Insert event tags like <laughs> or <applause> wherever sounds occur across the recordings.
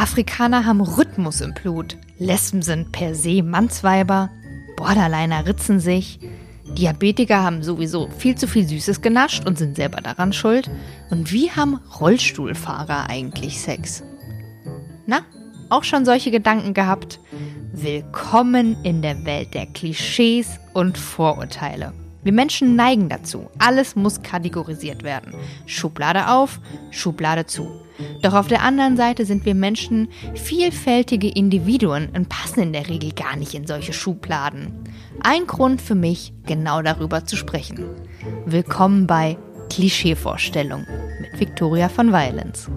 Afrikaner haben Rhythmus im Blut. Lesben sind per se Mannsweiber. Borderliner ritzen sich. Diabetiker haben sowieso viel zu viel Süßes genascht und sind selber daran schuld. Und wie haben Rollstuhlfahrer eigentlich Sex? Na, auch schon solche Gedanken gehabt? Willkommen in der Welt der Klischees und Vorurteile. Wir Menschen neigen dazu. Alles muss kategorisiert werden. Schublade auf, Schublade zu. Doch auf der anderen Seite sind wir Menschen vielfältige Individuen und passen in der Regel gar nicht in solche Schubladen. Ein Grund für mich, genau darüber zu sprechen. Willkommen bei Klischeevorstellung mit Victoria von Violence.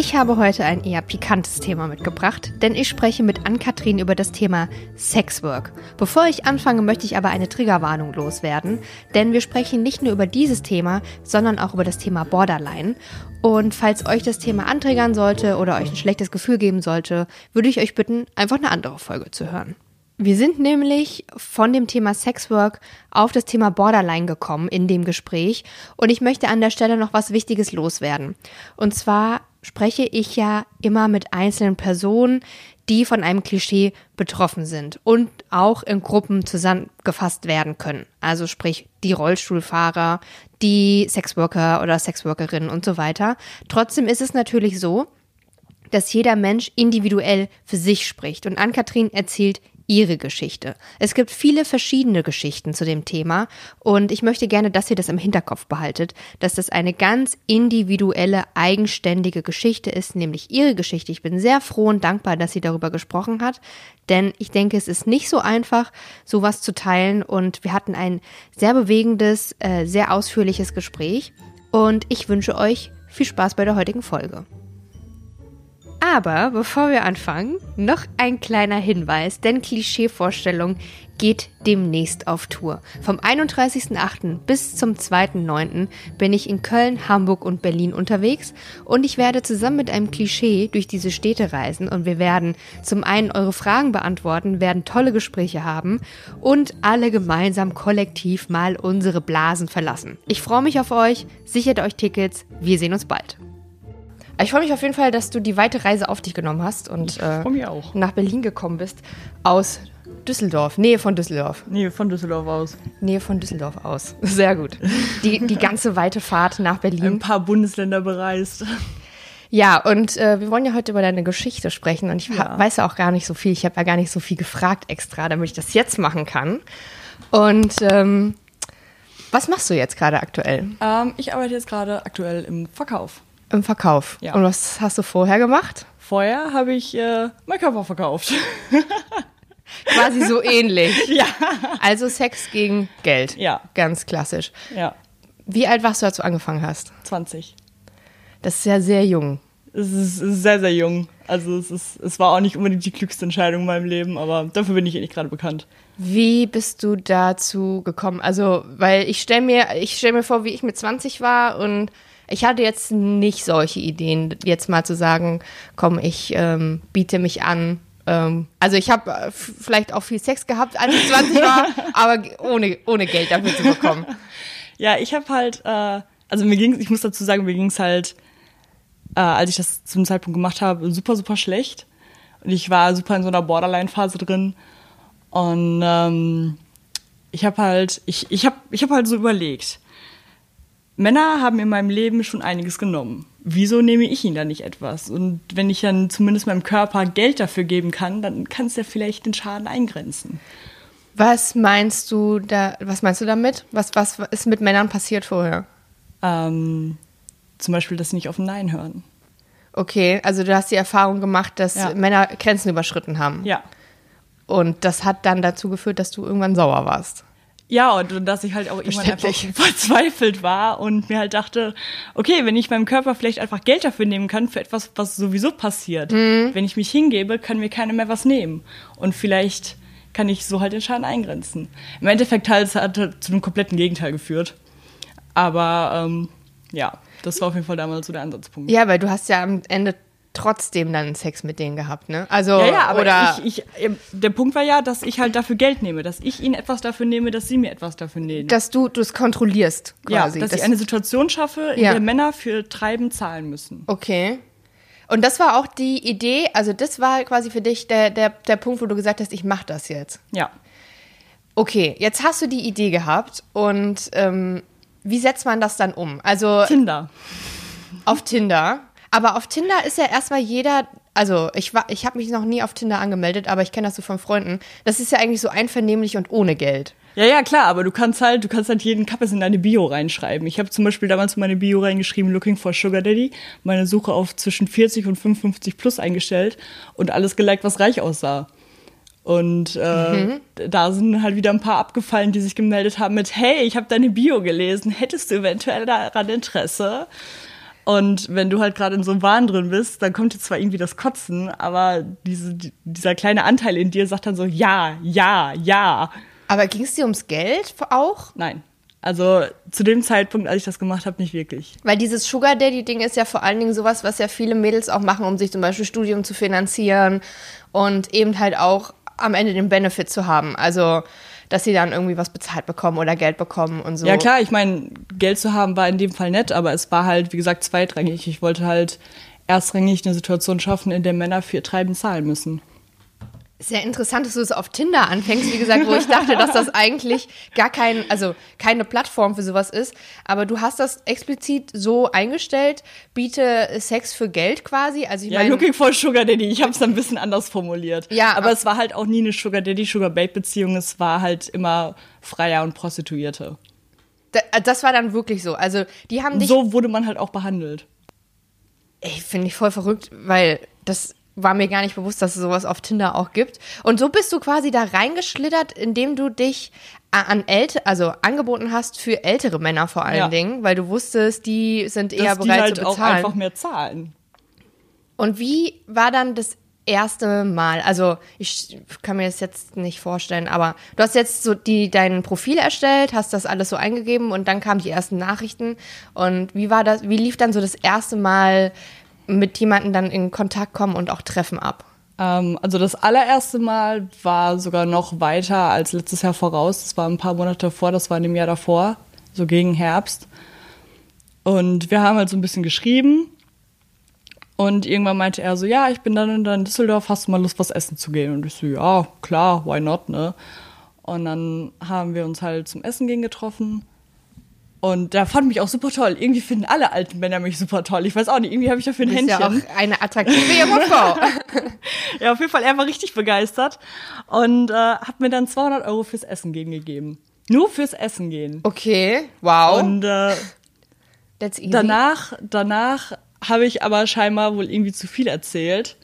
Ich habe heute ein eher pikantes Thema mitgebracht, denn ich spreche mit Ann-Kathrin über das Thema Sexwork. Bevor ich anfange, möchte ich aber eine Triggerwarnung loswerden, denn wir sprechen nicht nur über dieses Thema, sondern auch über das Thema Borderline. Und falls euch das Thema antriggern sollte oder euch ein schlechtes Gefühl geben sollte, würde ich euch bitten, einfach eine andere Folge zu hören. Wir sind nämlich von dem Thema Sexwork auf das Thema Borderline gekommen in dem Gespräch und ich möchte an der Stelle noch was Wichtiges loswerden. Und zwar spreche ich ja immer mit einzelnen Personen, die von einem Klischee betroffen sind und auch in Gruppen zusammengefasst werden können. Also sprich die Rollstuhlfahrer, die Sexworker oder Sexworkerinnen und so weiter. Trotzdem ist es natürlich so, dass jeder Mensch individuell für sich spricht. Und Ann-Kathrin erzählt ihre Geschichte. Es gibt viele verschiedene Geschichten zu dem Thema und ich möchte gerne, dass ihr das im Hinterkopf behaltet, dass das eine ganz individuelle, eigenständige Geschichte ist, nämlich ihre Geschichte. Ich bin sehr froh und dankbar, dass sie darüber gesprochen hat, denn ich denke, es ist nicht so einfach, sowas zu teilen und wir hatten ein sehr bewegendes, äh, sehr ausführliches Gespräch und ich wünsche euch viel Spaß bei der heutigen Folge. Aber bevor wir anfangen, noch ein kleiner Hinweis, denn Klischeevorstellung geht demnächst auf Tour. Vom 31.08. bis zum 2.09. bin ich in Köln, Hamburg und Berlin unterwegs und ich werde zusammen mit einem Klischee durch diese Städte reisen und wir werden zum einen eure Fragen beantworten, werden tolle Gespräche haben und alle gemeinsam kollektiv mal unsere Blasen verlassen. Ich freue mich auf euch, sichert euch Tickets, wir sehen uns bald. Ich freue mich auf jeden Fall, dass du die weite Reise auf dich genommen hast und äh, nach Berlin gekommen bist. Aus Düsseldorf, Nähe von Düsseldorf. Nähe von Düsseldorf aus. Nähe von Düsseldorf aus. <laughs> Sehr gut. Die, die ganze weite Fahrt nach Berlin. Ein paar Bundesländer bereist. Ja, und äh, wir wollen ja heute über deine Geschichte sprechen und ich ja. weiß ja auch gar nicht so viel. Ich habe ja gar nicht so viel gefragt extra, damit ich das jetzt machen kann. Und ähm, was machst du jetzt gerade aktuell? Ähm, ich arbeite jetzt gerade aktuell im Verkauf. Im Verkauf. Ja. Und was hast du vorher gemacht? Vorher habe ich äh, mein Körper verkauft. <laughs> Quasi so ähnlich. <laughs> Ja. Also Sex gegen Geld. Ja. Ganz klassisch. Ja. Wie alt warst du, als du angefangen hast? 20. Das ist ja sehr jung. Es ist sehr, sehr jung. Also es, ist, es war auch nicht unbedingt die klügste Entscheidung in meinem Leben, aber dafür bin ich eh nicht gerade bekannt. Wie bist du dazu gekommen? Also, weil ich stelle mir, ich stell mir vor, wie ich mit 20 war und ich hatte jetzt nicht solche Ideen, jetzt mal zu sagen, komm, ich ähm, biete mich an. Ähm, also ich habe äh, vielleicht auch viel Sex gehabt, als ich 20 war, <laughs> aber ohne, ohne Geld dafür zu bekommen. Ja, ich habe halt, äh, also mir ging ich muss dazu sagen, mir ging es halt, äh, als ich das zum Zeitpunkt gemacht habe, super, super schlecht. Und ich war super in so einer Borderline-Phase drin. Und ähm, ich habe halt, ich, ich habe ich hab halt so überlegt, Männer haben in meinem Leben schon einiges genommen. Wieso nehme ich ihnen da nicht etwas? Und wenn ich dann zumindest meinem Körper Geld dafür geben kann, dann kann es ja vielleicht den Schaden eingrenzen. Was meinst du da, was meinst du damit? Was, was ist mit Männern passiert vorher? Ähm, zum Beispiel, dass sie nicht auf ein Nein hören. Okay, also du hast die Erfahrung gemacht, dass ja. Männer Grenzen überschritten haben. Ja. Und das hat dann dazu geführt, dass du irgendwann sauer warst. Ja, und, dass ich halt auch irgendwann einfach verzweifelt war und mir halt dachte, okay, wenn ich meinem Körper vielleicht einfach Geld dafür nehmen kann, für etwas, was sowieso passiert, mhm. wenn ich mich hingebe, kann mir keiner mehr was nehmen. Und vielleicht kann ich so halt den Schaden eingrenzen. Im Endeffekt halt, es hat zu einem kompletten Gegenteil geführt. Aber ähm, ja, das war auf jeden Fall damals so der Ansatzpunkt. Ja, weil du hast ja am Ende trotzdem dann Sex mit denen gehabt, ne? Also ja, ja, aber oder ich, ich, der Punkt war ja, dass ich halt dafür Geld nehme, dass ich ihnen etwas dafür nehme, dass sie mir etwas dafür nehmen. Dass du es kontrollierst, quasi. Ja, dass, dass ich eine Situation schaffe, in ja. der Männer für Treiben zahlen müssen. Okay. Und das war auch die Idee, also das war quasi für dich der, der, der Punkt, wo du gesagt hast, ich mache das jetzt. Ja. Okay, jetzt hast du die Idee gehabt und ähm, wie setzt man das dann um? Also Tinder. auf Tinder. Aber auf Tinder ist ja erstmal jeder, also ich war, ich habe mich noch nie auf Tinder angemeldet, aber ich kenne das so von Freunden. Das ist ja eigentlich so einvernehmlich und ohne Geld. Ja, ja, klar, aber du kannst halt, du kannst halt jeden Kappes in deine Bio reinschreiben. Ich habe zum Beispiel damals in meine Bio reingeschrieben, looking for Sugar Daddy, meine Suche auf zwischen 40 und 55 plus eingestellt und alles geliked, was reich aussah. Und äh, Mhm. da sind halt wieder ein paar abgefallen, die sich gemeldet haben mit, hey, ich habe deine Bio gelesen, hättest du eventuell daran Interesse? Und wenn du halt gerade in so einem Wahn drin bist, dann kommt jetzt zwar irgendwie das Kotzen, aber diese, die- dieser kleine Anteil in dir sagt dann so, ja, ja, ja. Aber ging es dir ums Geld auch? Nein. Also zu dem Zeitpunkt, als ich das gemacht habe, nicht wirklich. Weil dieses Sugar Daddy-Ding ist ja vor allen Dingen sowas, was ja viele Mädels auch machen, um sich zum Beispiel Studium zu finanzieren und eben halt auch am Ende den Benefit zu haben. Also, dass sie dann irgendwie was bezahlt bekommen oder Geld bekommen und so. Ja klar, ich meine, Geld zu haben war in dem Fall nett, aber es war halt, wie gesagt, zweitrangig. Ich wollte halt erstrangig eine Situation schaffen, in der Männer für Treiben zahlen müssen. Sehr interessant, dass du es auf Tinder anfängst, wie gesagt, wo ich dachte, dass das eigentlich gar kein, also keine Plattform für sowas ist. Aber du hast das explizit so eingestellt, biete Sex für Geld quasi. Also ich Ja, meine, looking for Sugar Daddy. Ich habe es ein bisschen anders formuliert. Ja, aber aber- es war halt auch nie eine Sugar Daddy, Sugar Babe Beziehung. Es war halt immer Freier und Prostituierte. da- das war dann wirklich so. Also die haben dich So wurde man halt auch behandelt. Ey, finde ich voll verrückt, weil das war mir gar nicht bewusst, dass es sowas auf Tinder auch gibt. Und so bist du quasi da reingeschlittert, indem du dich a- an älte, also angeboten hast für ältere Männer vor allen Ja. Dingen, weil du wusstest, die sind eher dass die bereit halt zu auch bezahlen. einfach mehr zahlen. Und wie war dann das erste Mal? Also ich kann mir das jetzt nicht vorstellen, aber du hast jetzt so die dein Profil erstellt, hast das alles so eingegeben und dann kamen die ersten Nachrichten. Und wie war das? Wie lief dann so das erste Mal mit jemandem dann in Kontakt kommen und auch Treffen ab? Ähm, also das allererste Mal war sogar noch weiter als letztes Jahr voraus. Das war ein paar Monate davor, das war in dem Jahr davor, so gegen Herbst. Und wir haben halt so ein bisschen geschrieben. Und irgendwann meinte er so, ja, ich bin dann in Düsseldorf, hast du mal Lust, was essen zu gehen? Und ich so, ja, klar, why not, ne? Und dann haben wir uns halt zum Essen gehen getroffen. Und der fand mich auch super toll. Irgendwie finden alle alten Männer mich super toll. Ich weiß auch nicht, irgendwie habe ich dafür ein Händchen. ja auch eine attraktive junge Frau. <laughs> Ja, auf jeden Fall, er war richtig begeistert und äh, hat mir dann 200 Euro fürs Essen gehen gegeben. Nur fürs Essen gehen. Okay, wow. Und äh, That's easy. danach, danach habe ich aber scheinbar wohl irgendwie zu viel erzählt,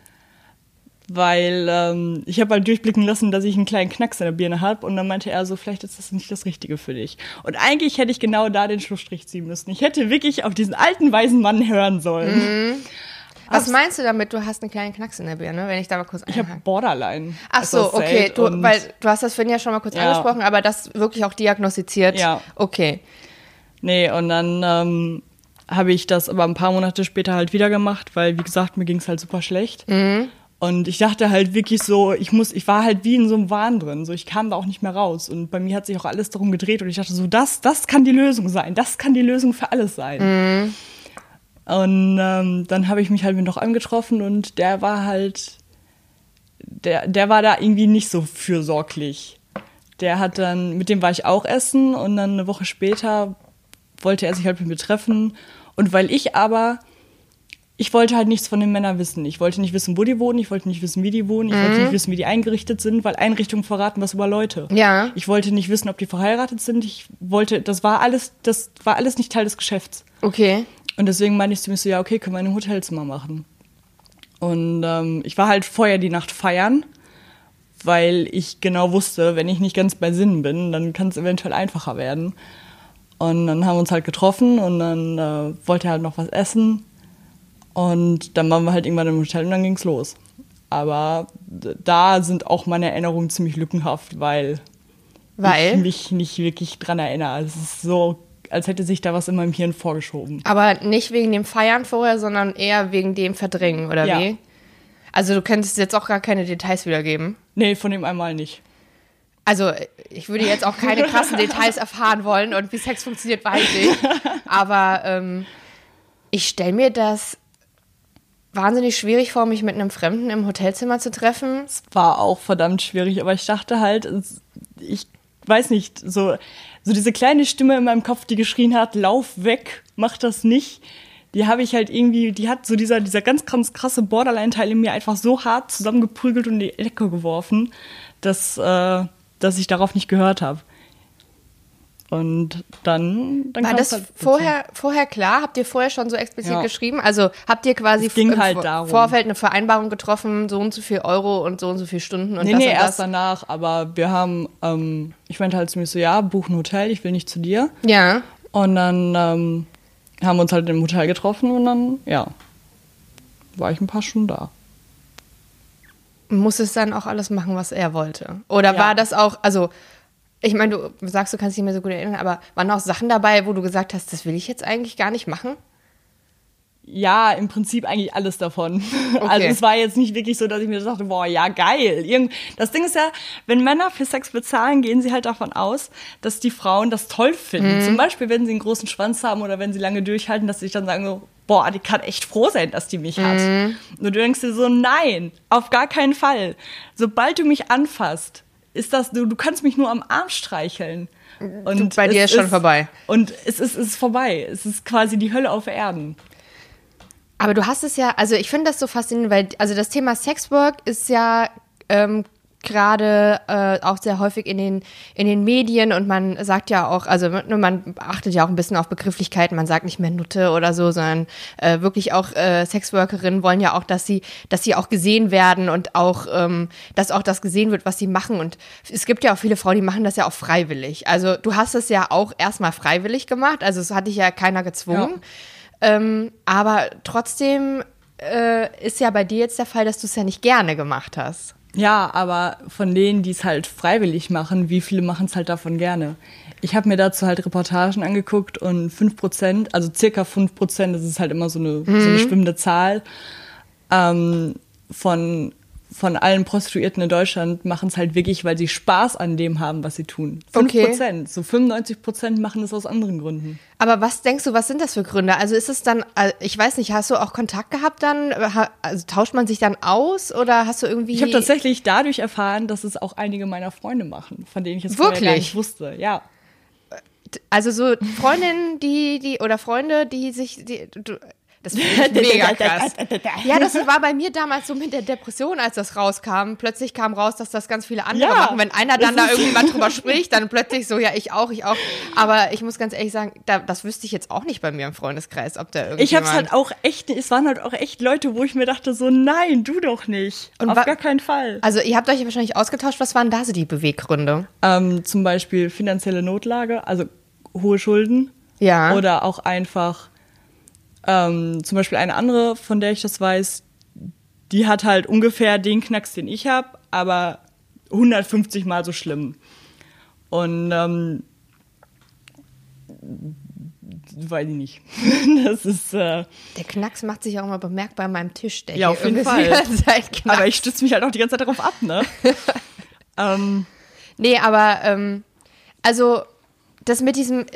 weil ähm, ich habe halt durchblicken lassen, dass ich einen kleinen Knacks in der Birne habe und dann meinte er so, vielleicht ist das nicht das Richtige für dich. Und eigentlich hätte ich genau da den Schlussstrich ziehen müssen. Ich hätte wirklich auf diesen alten weisen Mann hören sollen. Was meinst du damit, du hast einen kleinen Knacks in der Birne, wenn ich da mal kurz Ich habe einhake? Borderline. Ach ist so, okay, du, weil du hast das vorhin ja schon mal kurz Ja. angesprochen, aber das wirklich auch diagnostiziert. Ja. Okay. Nee, und dann ähm, habe ich das aber ein paar Monate später halt wieder gemacht, weil, wie gesagt, mir ging es halt super schlecht. Und ich dachte halt wirklich so, ich muss, ich war halt wie in so einem Wahn drin, so ich kam da auch nicht mehr raus. Und bei mir hat sich auch alles darum gedreht und ich dachte so, das, das kann die Lösung sein, das kann die Lösung für alles sein. Und ähm, dann habe ich mich halt mit noch angetroffen und der war halt, der, der war da irgendwie nicht so fürsorglich. Der hat dann, mit dem war ich auch essen und dann eine Woche später wollte er sich halt mit mir treffen. Und weil ich aber, ich wollte halt nichts von den Männern wissen. Ich wollte nicht wissen, wo die wohnen, ich wollte nicht wissen, wie die wohnen, ich wollte nicht wissen, wie die eingerichtet sind, weil Einrichtungen verraten was über Leute. Ja. Ich wollte nicht wissen, ob die verheiratet sind. Ich wollte, das war alles, das war alles nicht Teil des Geschäfts. Okay. Und deswegen meinte ich zu mir so, ja, okay, können wir in einem Hotelzimmer machen. Und ähm, ich war halt vorher die Nacht feiern, weil ich genau wusste, wenn ich nicht ganz bei Sinnen bin, dann kann es eventuell einfacher werden. Und dann haben wir uns halt getroffen und dann äh, wollte er halt noch was essen. Und dann waren wir halt irgendwann im Hotel und dann ging's los. Aber da sind auch meine Erinnerungen ziemlich lückenhaft, weil ich Weil? mich nicht wirklich dran erinnere. Es ist so, als hätte sich da was in meinem Hirn vorgeschoben. Aber nicht wegen dem Feiern vorher, sondern eher wegen dem Verdrängen, oder Ja. wie? Also du könntest jetzt auch gar keine Details wiedergeben. Nee, von dem einmal nicht. Also ich würde jetzt auch keine krassen Details erfahren wollen und wie Sex funktioniert, weiß ich. <laughs> Aber ähm, ich stelle mir das wahnsinnig schwierig vor, mich mit einem Fremden im Hotelzimmer zu treffen. Es war auch verdammt schwierig, aber ich dachte halt, ich weiß nicht, so, so diese kleine Stimme in meinem Kopf, die geschrien hat, lauf weg, mach das nicht. Die habe ich halt irgendwie, die hat so dieser, dieser ganz, ganz krasse Borderline-Teil in mir einfach so hart zusammengeprügelt und in die Ecke geworfen, dass, äh, dass ich darauf nicht gehört habe. Und dann, dann war das halt vorher, vorher klar? Habt ihr vorher schon so explizit ja. geschrieben? Also habt ihr quasi im halt Vorfeld eine Vereinbarung getroffen, so und so viel Euro und so und so viel Stunden und nee, das nee, und erst danach. Aber wir haben, ähm, ich meinte halt zu mir so, ja, buch ein Hotel, ich will nicht zu dir. Ja. Und dann ähm, haben wir uns halt im Hotel getroffen und dann, ja, war ich ein paar Stunden da. Muss es dann auch alles machen, was er wollte? Oder ja. war das auch, also ich meine, du sagst, du kannst dich nicht mehr so gut erinnern, aber waren auch Sachen dabei, wo du gesagt hast, das will ich jetzt eigentlich gar nicht machen? Ja, im Prinzip eigentlich alles davon. <laughs> Okay. Also es war jetzt nicht wirklich so, dass ich mir dachte, boah, ja, geil. Irgend das Ding ist ja, wenn Männer für Sex bezahlen, gehen sie halt davon aus, dass die Frauen das toll finden. Mhm. Zum Beispiel, wenn sie einen großen Schwanz haben oder wenn sie lange durchhalten, dass sie sich dann sagen so, boah, die kann echt froh sein, dass die mich hat. Mhm. Und du denkst dir so, nein, auf gar keinen Fall. Sobald du mich anfasst, ist das, du, du kannst mich nur am Arm streicheln. Und du, bei dir ist schon vorbei. Und es ist, es ist vorbei. Es ist quasi die Hölle auf Erden. Aber du hast es ja, also ich finde das so faszinierend, weil also das Thema Sexwork ist ja ähm, gerade äh, auch sehr häufig in den, in den Medien und man sagt ja auch, also man achtet ja auch ein bisschen auf Begrifflichkeiten, man sagt nicht mehr Nutte oder so, sondern äh, wirklich auch äh, Sexworkerinnen wollen ja auch, dass sie, dass sie auch gesehen werden und auch, ähm, dass auch das gesehen wird, was sie machen. Und es gibt ja auch viele Frauen, die machen das ja auch freiwillig. Also du hast es ja auch erstmal freiwillig gemacht, also es hat dich ja keiner gezwungen. Ja. Ähm, aber trotzdem äh, ist ja bei dir jetzt der Fall, dass du es ja nicht gerne gemacht hast. Ja, aber von denen, die es halt freiwillig machen, wie viele machen es halt davon gerne? Ich habe mir dazu halt Reportagen angeguckt und 5%, also circa 5%, das ist halt immer so eine, mhm. so eine mhm. schwimmende Zahl, ähm, von von allen Prostituierten in Deutschland machen es halt wirklich, weil sie Spaß an dem haben, was sie tun. 5 Prozent. Okay. So 95 Prozent machen es aus anderen Gründen. Aber was denkst du, was sind das für Gründe? Also ist es dann, äh, ich weiß nicht, hast du auch Kontakt gehabt dann? Also tauscht man sich dann aus oder hast du irgendwie. Ich habe tatsächlich dadurch erfahren, dass es auch einige meiner Freunde machen, von denen ich es vorher gar nicht wusste. Ja. Also so Freundinnen, die, die, oder Freunde, die sich, die, du, das finde <laughs> mega krass. Ja, das war bei mir damals so mit der Depression, als das rauskam. Plötzlich kam raus, dass das ganz viele andere ja, machen. Wenn einer dann da irgendwie mal drüber <laughs> spricht, dann plötzlich so, ja, ich auch, ich auch. Aber ich muss ganz ehrlich sagen, da, das wüsste ich jetzt auch nicht bei mir im Freundeskreis, ob da irgendjemand... Ich hab's halt auch echt, es waren halt auch echt Leute, wo ich mir dachte so, nein, du doch nicht. Und Auf gar keinen Fall. Also ihr habt euch wahrscheinlich ausgetauscht. Was waren da so die Beweggründe? Ähm, zum Beispiel finanzielle Notlage, also hohe Schulden. Ja. Oder auch einfach ähm, zum Beispiel eine andere, von der ich das weiß, die hat halt ungefähr den Knacks, den ich habe, aber 150 mal so schlimm. Und ähm, weiß ich nicht. <laughs> das ist. Äh, der Knacks macht sich auch immer bemerkbar an meinem Tisch. Der ja, auf jeden Fall. Aber ich stütze mich halt auch die ganze Zeit darauf ab, ne? <laughs> ähm, nee, aber ähm, also das mit diesem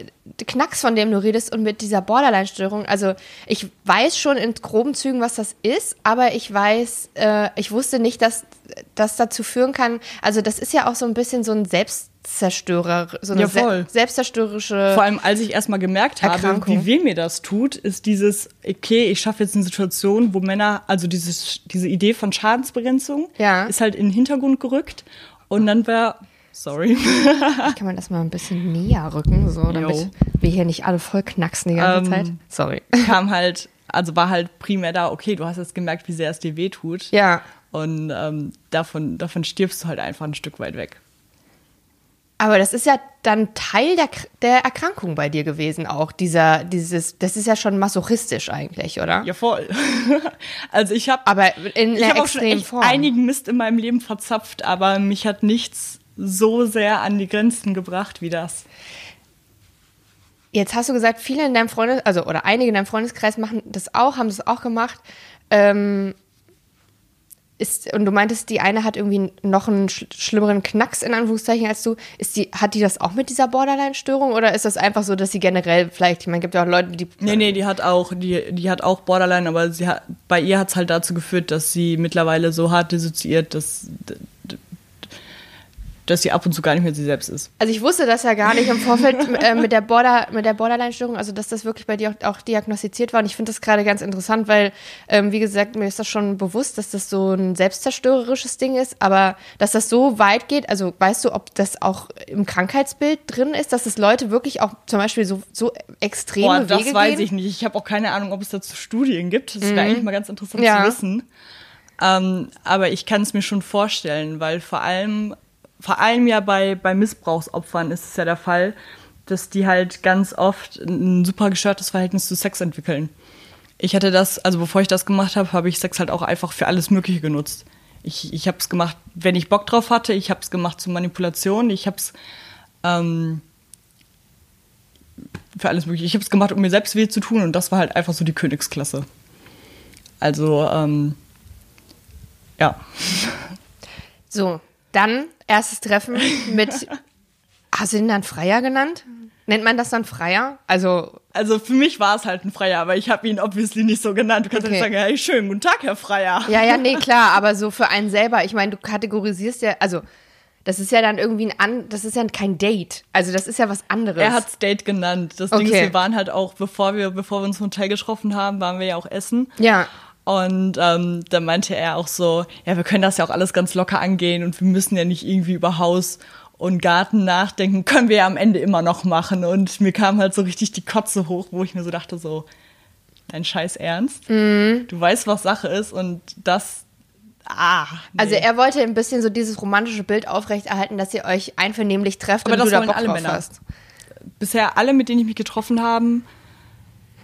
Knacks, von dem du redest, und mit dieser Borderline-Störung, also ich weiß schon in groben Zügen, was das ist, aber ich weiß, äh, ich wusste nicht, dass das dazu führen kann. Also das ist ja auch so ein bisschen so ein Selbstzerstörer, so eine ja, voll. Se selbstzerstörerische. Vor allem, als ich erstmal gemerkt habe, wie weh mir das tut, ist dieses, okay, ich schaffe jetzt eine Situation, wo Männer, also dieses, diese Idee von Schadensbegrenzung ja. ist halt in den Hintergrund gerückt. Und dann war Sorry. Kann man das mal ein bisschen näher rücken, so, damit Yo. wir hier nicht alle voll knacksen die ganze ähm, Zeit? Sorry. Kam halt, also war halt primär da, okay, du hast jetzt gemerkt, wie sehr es dir wehtut. Ja. Und ähm, davon, davon stirbst du halt einfach ein Stück weit weg. Aber das ist ja dann Teil der, der Erkrankung bei dir gewesen, auch dieser, dieses, das ist ja schon masochistisch eigentlich, oder? Ja, voll. <laughs> also ich habe, aber in ich habe auch schon echt Form. einigen Mist in meinem Leben verzapft, aber mich hat nichts so sehr an die Grenzen gebracht wie das. Jetzt hast du gesagt, viele in deinem Freundes, also oder einige in deinem Freundeskreis machen das auch, haben das auch gemacht. Ähm, ist, und du meintest, die eine hat irgendwie noch einen sch schlimmeren Knacks in Anführungszeichen als du. Ist die, hat die das auch mit dieser Borderline-Störung oder ist das einfach so, dass sie generell vielleicht, ich meine, gibt ja auch Leute, die. Nee, nee, die hat auch, die, die hat auch Borderline, aber sie hat, bei ihr hat es halt dazu geführt, dass sie mittlerweile so hart dissoziiert, dass dass sie ab und zu gar nicht mehr sie selbst ist. Also ich wusste das ja gar nicht im Vorfeld <laughs> äh, mit der Border, mit der Borderline-Störung, also dass das wirklich bei dir auch, auch diagnostiziert war. Und ich finde das gerade ganz interessant, weil, ähm, wie gesagt, mir ist das schon bewusst, dass das so ein selbstzerstörerisches Ding ist, aber dass das so weit geht, also weißt du, ob das auch im Krankheitsbild drin ist, dass es Leute wirklich auch zum Beispiel so, so extreme Boah, das Wege weiß gehen? ich nicht. Ich habe auch keine Ahnung, ob es dazu Studien gibt. Das wäre mhm. eigentlich mal ganz interessant ja. zu wissen. Ähm, aber ich kann es mir schon vorstellen, weil vor allem vor allem ja bei, bei Missbrauchsopfern ist es ja der Fall, dass die halt ganz oft ein super gestörtes Verhältnis zu Sex entwickeln. Ich hatte das, also bevor ich das gemacht habe, habe ich Sex halt auch einfach für alles Mögliche genutzt. Ich, ich habe es gemacht, wenn ich Bock drauf hatte, ich habe es gemacht zur Manipulation, ich habe es ähm, für alles Mögliche. Ich habe es gemacht, um mir selbst weh zu tun und das war halt einfach so die Königsklasse. Also, ähm, ja. So, dann erstes Treffen <laughs> mit, hast du den dann Freier genannt? Nennt man das dann Freier? Also also für mich war es halt ein Freier, aber ich habe ihn obviously nicht so genannt. Du kannst okay. nicht sagen, hey, schönen guten Tag, Herr Freier. Ja, ja, nee, klar, <laughs> aber so für einen selber, ich meine, du kategorisierst ja, also das ist ja dann irgendwie ein an, das ist ja kein Date. Also das ist ja was anderes. Er hat's Date genannt. Das okay. Ding ist, wir waren halt auch, bevor wir, bevor wir uns im Hotel getroffen haben, waren wir ja auch essen. Ja. Und ähm, da meinte er auch so, ja, wir können das ja auch alles ganz locker angehen und wir müssen ja nicht irgendwie über Haus und Garten nachdenken, können wir ja am Ende immer noch machen. Und mir kam halt so richtig die Kotze hoch, wo ich mir so dachte, so, dein Scheiß Ernst? Mhm. Du weißt, was Sache ist und das. Ah, nee. Also er wollte ein bisschen so dieses romantische Bild aufrechterhalten, dass ihr euch einvernehmlich trefft Aber und das du da Bock alle drauf Männer. hast. Bisher alle, mit denen ich mich getroffen habe,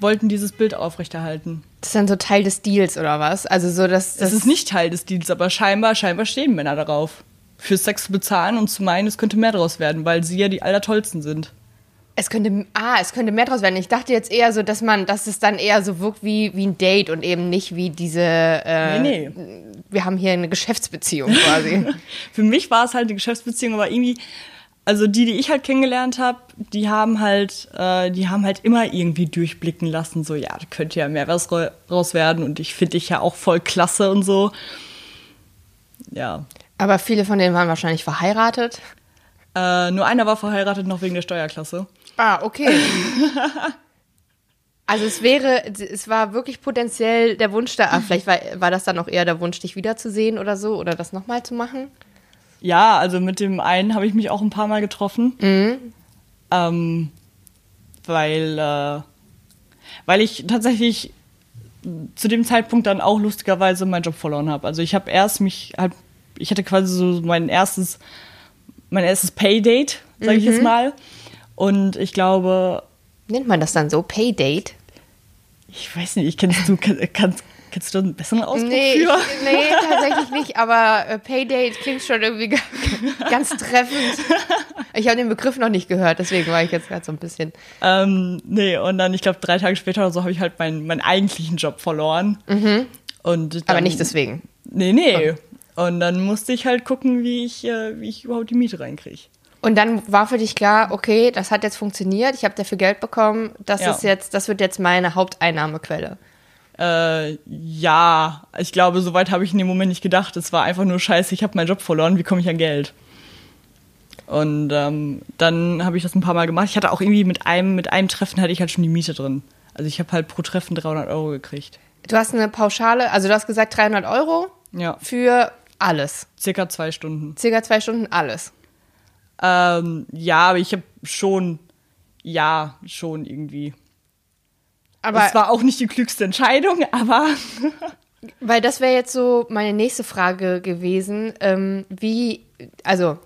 wollten dieses Bild aufrechterhalten. Das ist dann so Teil des Deals oder was? Also so, dass das, ist nicht Teil des Deals, aber scheinbar, scheinbar stehen Männer darauf, für Sex zu bezahlen und zu meinen, es könnte mehr daraus werden, weil sie ja die allertollsten sind. Es könnte, ah, es könnte mehr draus werden. Ich dachte jetzt eher so, dass man, dass es dann eher so wirkt wie, wie ein Date und eben nicht wie diese, äh, nee, nee. wir haben hier eine Geschäftsbeziehung quasi. <laughs> Für mich war es halt eine Geschäftsbeziehung, aber irgendwie also die, die ich halt kennengelernt habe, die haben halt, äh, die haben halt immer irgendwie durchblicken lassen, so ja, da könnte ja mehr was raus werden und ich finde dich ja auch voll klasse und so. Ja. Aber viele von denen waren wahrscheinlich verheiratet. Äh, nur einer war verheiratet, noch wegen der Steuerklasse. Ah, okay. <laughs> also es wäre, es war wirklich potenziell der Wunsch da, vielleicht war, war das dann auch eher der Wunsch, dich wiederzusehen oder so, oder das nochmal zu machen? Ja, also mit dem einen habe ich mich auch ein paar Mal getroffen. Mhm. Ähm, weil, äh, weil ich tatsächlich zu dem Zeitpunkt dann auch lustigerweise meinen Job verloren habe. Also ich habe erst mich halt, ich hatte quasi so mein erstes, mein erstes Paydate, sage ich mhm. jetzt mal. Und ich glaube. Nennt man das dann so? Paydate? Ich weiß nicht, ich kennst du, kannst, Kennst du einen besseren Ausdruck nee, für? Ich, nee, tatsächlich nicht, aber äh, Paydate klingt schon irgendwie ganz treffend. Ich habe den Begriff noch nicht gehört, deswegen war ich jetzt gerade so ein bisschen. Ähm, nee, und dann, ich glaube, drei Tage später oder so habe ich halt meinen, meinen eigentlichen Job verloren. Mhm. Und dann, aber nicht deswegen. Nee, nee. Oh. Und dann musste ich halt gucken, wie ich, äh, wie ich überhaupt die Miete reinkriege. Und dann war für dich klar, okay, das hat jetzt funktioniert, ich habe dafür Geld bekommen, das ja. ist jetzt, das wird jetzt meine Haupteinnahmequelle. Äh, ja, ich glaube, soweit habe ich in dem Moment nicht gedacht. Es war einfach nur scheiße, ich habe meinen Job verloren, wie komme ich an Geld? Und ähm, dann habe ich das ein paar Mal gemacht. Ich hatte auch irgendwie mit einem, mit einem Treffen hatte ich halt schon die Miete drin. Also ich habe halt pro Treffen 300 Euro gekriegt. Du hast eine Pauschale, also du hast gesagt 300 Euro ja. für alles. Circa zwei Stunden. Circa zwei Stunden alles. Ähm, ja, aber ich habe schon, ja, schon irgendwie. Aber das war auch nicht die klügste Entscheidung, aber. <laughs> weil das wäre jetzt so meine nächste Frage gewesen. Ähm, wie, also,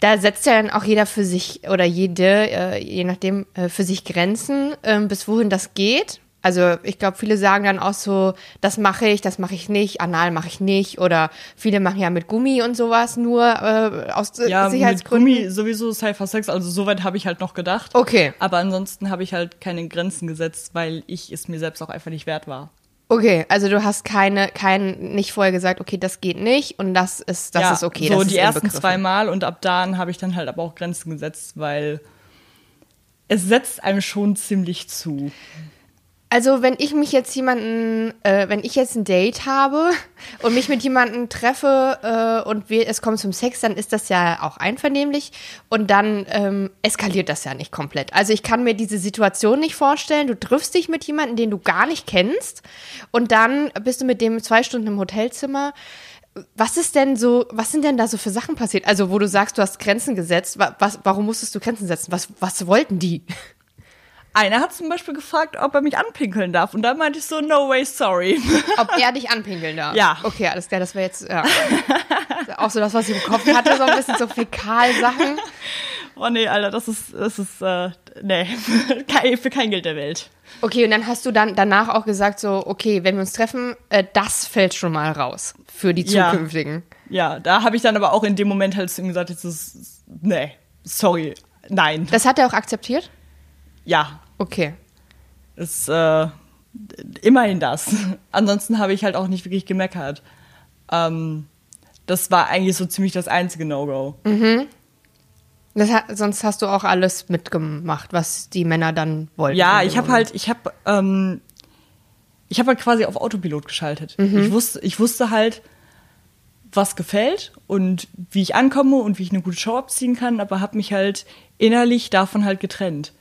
da setzt ja dann auch jeder für sich oder jede, äh, je nachdem, äh, für sich Grenzen, äh, bis wohin das geht. Also ich glaube, viele sagen dann auch so, das mache ich, das mache ich nicht, anal mache ich nicht oder viele machen ja mit Gummi und sowas nur äh, aus ja, Sicherheitsgründen. Mit Gummi sowieso Cypher Sex, also soweit habe ich halt noch gedacht. Okay. Aber ansonsten habe ich halt keine Grenzen gesetzt, weil ich es mir selbst auch einfach nicht wert war. Okay, also du hast keine, kein, nicht vorher gesagt, okay, das geht nicht und das ist, das ja, ist okay. So die ersten zwei Mal und ab dann habe ich dann halt aber auch Grenzen gesetzt, weil es setzt einem schon ziemlich zu. Also wenn ich mich jetzt jemanden, äh, wenn ich jetzt ein Date habe <laughs> und mich mit jemandem treffe äh, und wir, es kommt zum Sex, dann ist das ja auch einvernehmlich und dann ähm, eskaliert das ja nicht komplett. Also ich kann mir diese Situation nicht vorstellen. Du triffst dich mit jemandem, den du gar nicht kennst und dann bist du mit dem zwei Stunden im Hotelzimmer. Was ist denn so, was sind denn da so für Sachen passiert? Also wo du sagst, du hast Grenzen gesetzt. Wa- Was, warum musstest du Grenzen setzen? Was, was wollten die? Einer hat zum Beispiel gefragt, ob er mich anpinkeln darf. Und da meinte ich so, no way, sorry. <laughs> Ob er dich anpinkeln darf? Ja. Okay, alles klar, das wäre jetzt ja. auch so das, was ich im Kopf hatte, so ein bisschen so Fäkalsachen. Oh nee, Alter, das ist, das ist, äh, nee, <laughs> für kein Geld der Welt. Okay, und dann hast du dann danach auch gesagt, so, okay, wenn wir uns treffen, äh, das fällt schon mal raus für die Ja. zukünftigen. Ja, da habe ich dann aber auch in dem Moment halt zu ihm gesagt, jetzt ist, nee, sorry, nein. Das hat er auch akzeptiert? Ja, Okay. ist, äh, immerhin das. <laughs> Ansonsten habe ich halt auch nicht wirklich gemeckert. Ähm, das war eigentlich so ziemlich das einzige No-Go. Das hat, sonst hast du auch alles mitgemacht, was die Männer dann wollten. Ja, ich habe halt, ich habe, ähm, ich habe halt quasi auf Autopilot geschaltet. Ich wusste, ich wusste halt, was gefällt und wie ich ankomme und wie ich eine gute Show abziehen kann, aber habe mich halt innerlich davon halt getrennt.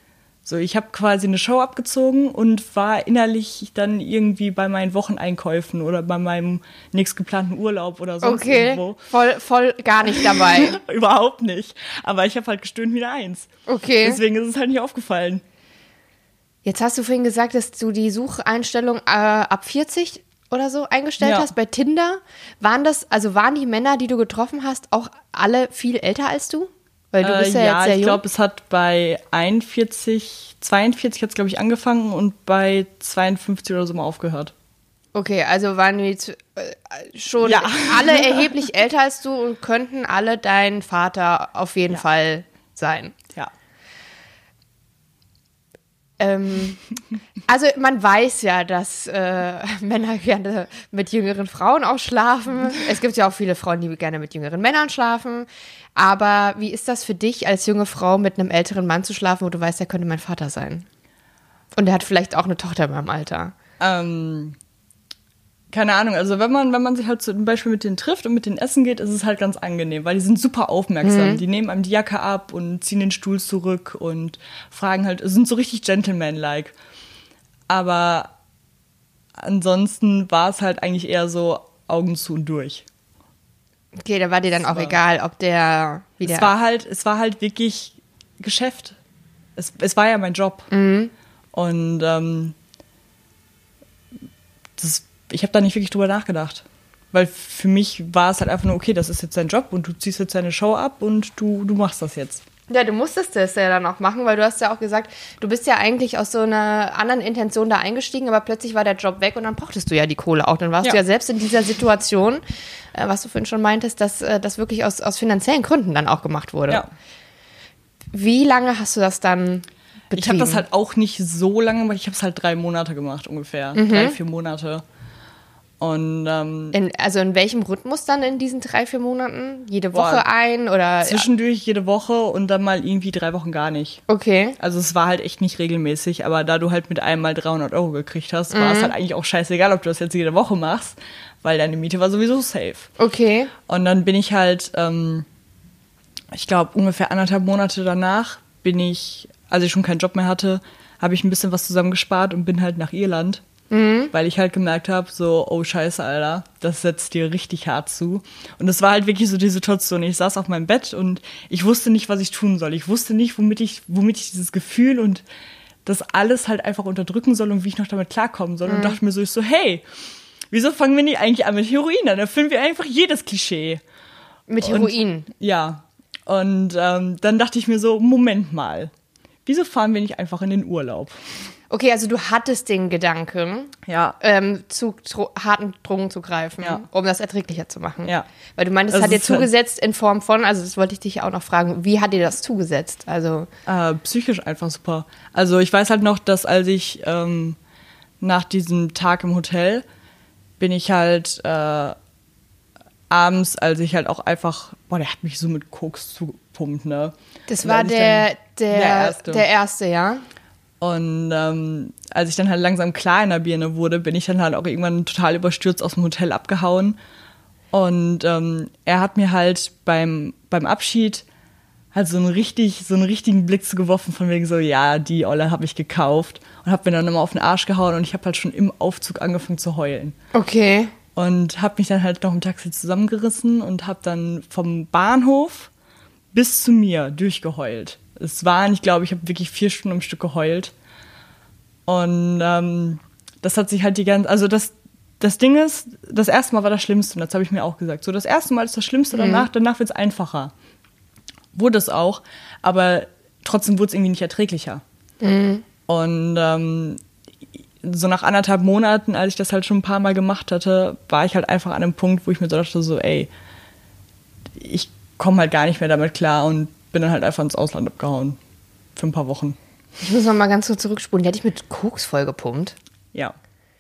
So, ich habe quasi eine Show abgezogen und war innerlich dann irgendwie bei meinen Wocheneinkäufen oder bei meinem nächst geplanten Urlaub oder sonst Okay, irgendwo. voll, voll gar nicht dabei. <laughs> Überhaupt nicht. Aber ich habe halt gestöhnt wie eine Eins. Okay. Deswegen ist es halt nicht aufgefallen. Jetzt hast du vorhin gesagt, dass du die Sucheinstellung äh, ab 40 oder so eingestellt Ja. hast bei Tinder. Waren das, also waren die Männer, die du getroffen hast, auch alle viel älter als du? Weil du bist ja, äh, jetzt sehr ich glaube, es hat bei 41, 42 hat es, glaube ich, angefangen und bei 52 oder so mal aufgehört. okay, also waren die äh, schon Ja. alle <laughs> erheblich älter als du und könnten alle dein Vater auf jeden Fall sein. Ja. Ähm, also man weiß ja, dass äh, <laughs> Männer gerne mit jüngeren Frauen auch schlafen. Es gibt ja auch viele Frauen, die gerne mit jüngeren Männern schlafen. Aber wie ist das für dich, als junge Frau mit einem älteren Mann zu schlafen, wo du weißt, er könnte mein Vater sein? Und er hat vielleicht auch eine Tochter in meinem Alter. Ähm, keine Ahnung, also wenn man, wenn man sich halt zum Beispiel mit denen trifft und mit denen essen geht, ist es halt ganz angenehm, weil die sind super aufmerksam. Die nehmen einem die Jacke ab und ziehen den Stuhl zurück und fragen halt, sind so richtig Gentleman-like. Aber ansonsten war es halt eigentlich eher so Augen zu und durch. Okay, da war dir dann auch war- egal, ob der wieder. Es war halt, es war halt wirklich Geschäft. Es, es war ja mein Job. Und ähm, das, ich habe da nicht wirklich drüber nachgedacht. Weil für mich war es halt einfach nur, okay, das ist jetzt dein Job und du ziehst jetzt deine Show ab und du, du machst das jetzt. Ja, du musstest das ja dann auch machen, weil du hast ja auch gesagt, du bist ja eigentlich aus so einer anderen Intention da eingestiegen, aber plötzlich war der Job weg und dann brauchtest du ja die Kohle auch. Dann warst Ja. du ja selbst in dieser Situation, äh, was du vorhin schon meintest, dass äh, das wirklich aus, aus finanziellen Gründen dann auch gemacht wurde. Ja. Wie lange hast du das dann betrieben? Ich habe das halt auch nicht so lange gemacht. Ich habe es halt drei Monate gemacht ungefähr. Drei, vier Monate. Und ähm, in, also in welchem Rhythmus dann in diesen drei, vier Monaten? Jede Boah, Woche ein oder? zwischendurch jede Woche und dann mal irgendwie drei Wochen gar nicht. Okay. Also es war halt echt nicht regelmäßig, aber da du halt mit einem mal 300 Euro gekriegt hast, war es halt eigentlich auch scheißegal, ob du das jetzt jede Woche machst, weil deine Miete war sowieso safe. Okay. Und dann bin ich halt, ähm, ich glaube ungefähr anderthalb Monate danach bin ich, als ich schon keinen Job mehr hatte, habe ich ein bisschen was zusammengespart und bin halt nach Irland. Weil ich halt gemerkt habe, so, oh scheiße, Alter, das setzt dir richtig hart zu. Und es war halt wirklich so die Situation. Ich saß auf meinem Bett und ich wusste nicht, was ich tun soll. Ich wusste nicht, womit ich, womit ich dieses Gefühl und das alles halt einfach unterdrücken soll und wie ich noch damit klarkommen soll. Und dachte mir so, ich so, hey, wieso fangen wir nicht eigentlich an mit Heroin? Dann erfüllen wir einfach jedes Klischee. Mit Und- Heroin. Ja. Und ähm, dann dachte ich mir so, Moment mal, wieso fahren wir nicht einfach in den Urlaub? Okay, also du hattest den Gedanken, Ja. ähm, zu tro harten Drogen zu greifen, Ja. um das erträglicher zu machen. Ja. Weil du meintest, es hat dir halt- zugesetzt in Form von, also das wollte ich dich auch noch fragen, wie hat dir das zugesetzt? Also, Äh, psychisch einfach super. Also ich weiß halt noch, dass als ich ähm, nach diesem Tag im Hotel bin ich halt äh, abends, als ich halt auch einfach, boah, der hat mich so mit Koks zugepumpt, ne? Das Und war der, der, der erste. der erste, ja? Und ähm, als ich dann halt langsam klar in der Birne wurde, bin ich dann halt auch irgendwann total überstürzt aus dem Hotel abgehauen. Und ähm, er hat mir halt beim, beim Abschied halt so einen, richtig, so einen richtigen Blick zugeworfen von wegen so, ja, die Olle habe ich gekauft. Und habe mir dann immer auf den Arsch gehauen und ich habe halt schon im Aufzug angefangen zu heulen. Okay. Und habe mich dann halt noch im Taxi zusammengerissen und habe dann vom Bahnhof bis zu mir durchgeheult. Es waren, ich glaube, ich habe wirklich vier Stunden am Stück geheult. Und ähm, das hat sich halt die ganze, also das, das Ding ist, das erste Mal war das Schlimmste, und das habe ich mir auch gesagt. So, das erste Mal ist das Schlimmste, danach, danach wird es einfacher. Wurde es auch, aber trotzdem wurde es irgendwie nicht erträglicher. Und ähm, so nach anderthalb Monaten, als ich das halt schon ein paar Mal gemacht hatte, war ich halt einfach an einem Punkt, wo ich mir so dachte, so, ey, ich komme halt gar nicht mehr damit klar und bin dann halt einfach ins Ausland abgehauen. Für ein paar Wochen. Ich muss noch mal ganz kurz zurückspulen. Die hatte ich mit Koks vollgepumpt. Ja.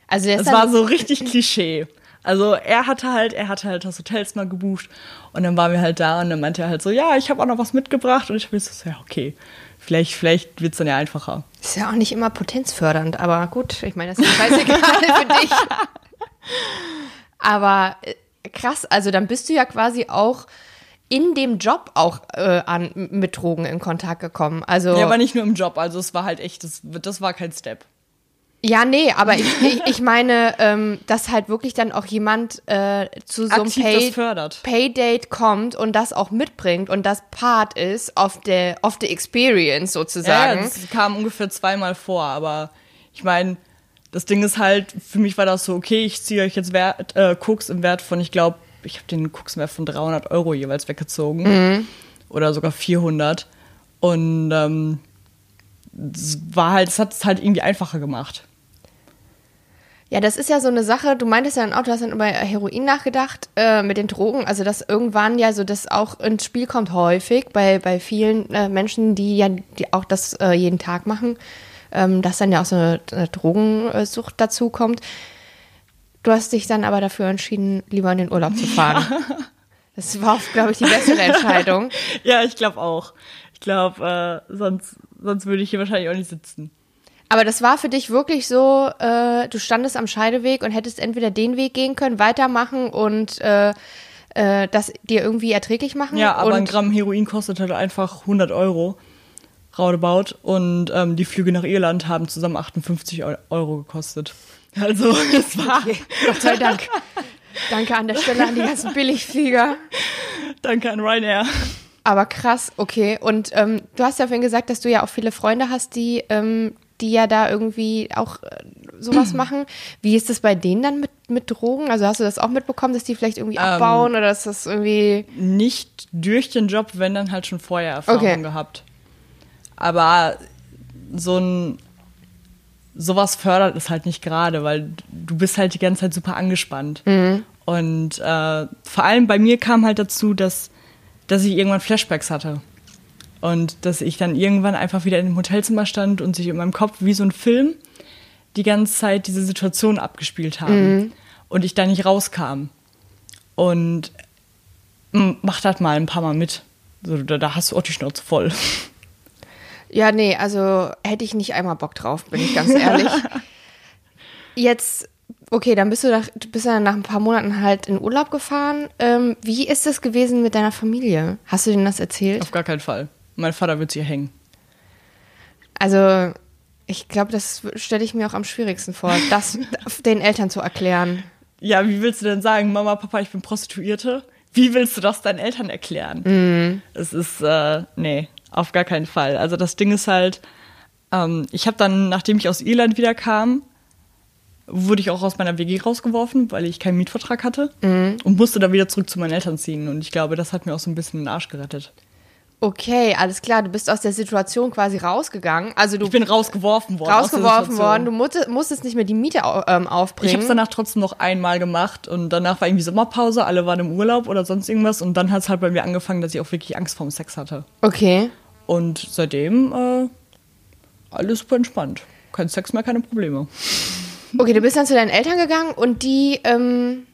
Also der ist Es dann, war so richtig Klischee. Also er hatte halt, er hatte halt das Hotelzimmer gebucht und dann waren wir halt da und dann meinte er halt so, ja, ich habe auch noch was mitgebracht und ich habe so, ja, okay, vielleicht, vielleicht wird's dann ja einfacher. ist ja auch nicht immer potenzfördernd, aber gut, ich meine, das ist scheißegal für dich. <laughs> Aber äh, krass, also dann bist du ja quasi auch in dem Job auch äh, an, mit Drogen in Kontakt gekommen. Also Ja, aber nicht nur im Job, also es war halt echt, das, das war kein Step. Ja, nee, aber ich, ich, ich meine, ähm, dass halt wirklich dann auch jemand äh, zu so einem Aktiv Pay. Paydate kommt und das auch mitbringt und das Part ist of the, of the experience Ja, sozusagen. das kam ungefähr zweimal vor, aber ich meine, das Ding ist halt, für mich war das so, okay, ich ziehe euch jetzt Wert, äh, Koks im Wert von, ich glaube, ich habe den Wert von 300 Euro jeweils weggezogen. Oder sogar 400. Und ähm, es war halt, es hat es halt irgendwie einfacher gemacht. Ja, das ist ja so eine Sache. Du meintest ja dann auch, du hast dann über Heroin nachgedacht äh, mit den Drogen. Also, dass irgendwann ja so das auch ins Spiel kommt, häufig bei, bei vielen äh, Menschen, die ja die auch das äh, jeden Tag machen, ähm, dass dann ja auch so eine, eine Drogensucht dazu kommt. Du hast dich dann aber dafür entschieden, lieber in den Urlaub zu fahren. <laughs> Das war, glaube ich, die bessere Entscheidung. <laughs> Ja, ich glaube auch. Ich glaube, äh, sonst, sonst würde ich hier wahrscheinlich auch nicht sitzen. Aber das war für dich wirklich so, äh, du standest am Scheideweg und hättest entweder den Weg gehen können, weitermachen und äh, äh, das dir irgendwie erträglich machen. Ja, aber und, ein Gramm Heroin kostet halt einfach 100 Euro. Roundabout. Und ähm, die Flüge nach Irland haben zusammen 58 Eu- Euro gekostet. <laughs> Also, es war. Okay, Gott sei Dank. Danke an der <laughs> Stelle an die ganzen Billigflieger. Danke an Ryanair. Aber krass, okay. Und ähm, du hast ja vorhin gesagt, dass du ja auch viele Freunde hast, die, ähm, die ja da irgendwie auch äh, sowas <clears throat> machen. Wie ist das bei denen dann mit, mit Drogen? Also hast du das auch mitbekommen, dass die vielleicht irgendwie Ähm, abbauen oder dass das irgendwie. Nicht durch den Job, wenn dann halt schon vorher Erfahrung Okay. gehabt. Aber so ein. Sowas fördert es halt nicht gerade, weil du bist halt die ganze Zeit super angespannt. Und äh, vor allem bei mir kam halt dazu, dass, dass ich irgendwann Flashbacks hatte. Und dass ich dann irgendwann einfach wieder in dem Hotelzimmer stand und sich in meinem Kopf wie so ein Film die ganze Zeit diese Situation abgespielt haben. Und ich da nicht rauskam. Und mach das mal ein paar Mal mit. So, da, da hast du auch die Schnauze voll. <laughs> Ja, nee, also hätte ich nicht einmal Bock drauf, bin ich ganz ehrlich. <laughs> Jetzt, okay, dann bist du, nach, du bist dann nach ein paar Monaten halt in Urlaub gefahren. Ähm, wie ist das gewesen mit deiner Familie? Hast du denen das erzählt? Auf gar keinen Fall. Mein Vater wird hier hängen. Also, ich glaube, das stelle ich mir auch am schwierigsten vor, <laughs> das den Eltern zu erklären. Ja, wie willst du denn sagen, Mama, Papa, ich bin Prostituierte? Wie willst du das deinen Eltern erklären? Es ist, äh, nee, auf gar keinen Fall. Also das Ding ist halt, ähm, ich habe dann, nachdem ich aus Irland wieder kam, wurde ich auch aus meiner WG rausgeworfen, weil ich keinen Mietvertrag hatte und musste da wieder zurück zu meinen Eltern ziehen. Und ich glaube, das hat mir auch so ein bisschen den Arsch gerettet. Okay, alles klar, du bist aus der Situation quasi rausgegangen. Also du Ich bin rausgeworfen worden. rausgeworfen worden, du musstest, nicht mehr die Miete ähm, Ich aufbringen. habe es danach trotzdem noch einmal gemacht und danach war irgendwie Sommerpause, alle waren im Urlaub oder sonst irgendwas und dann hat es halt bei mir angefangen, dass ich auch wirklich Angst vorm Sex hatte. okay. Und seitdem äh, alles super entspannt. Kein Sex mehr, keine Probleme. Okay, du bist dann zu deinen Eltern gegangen und die, ähm,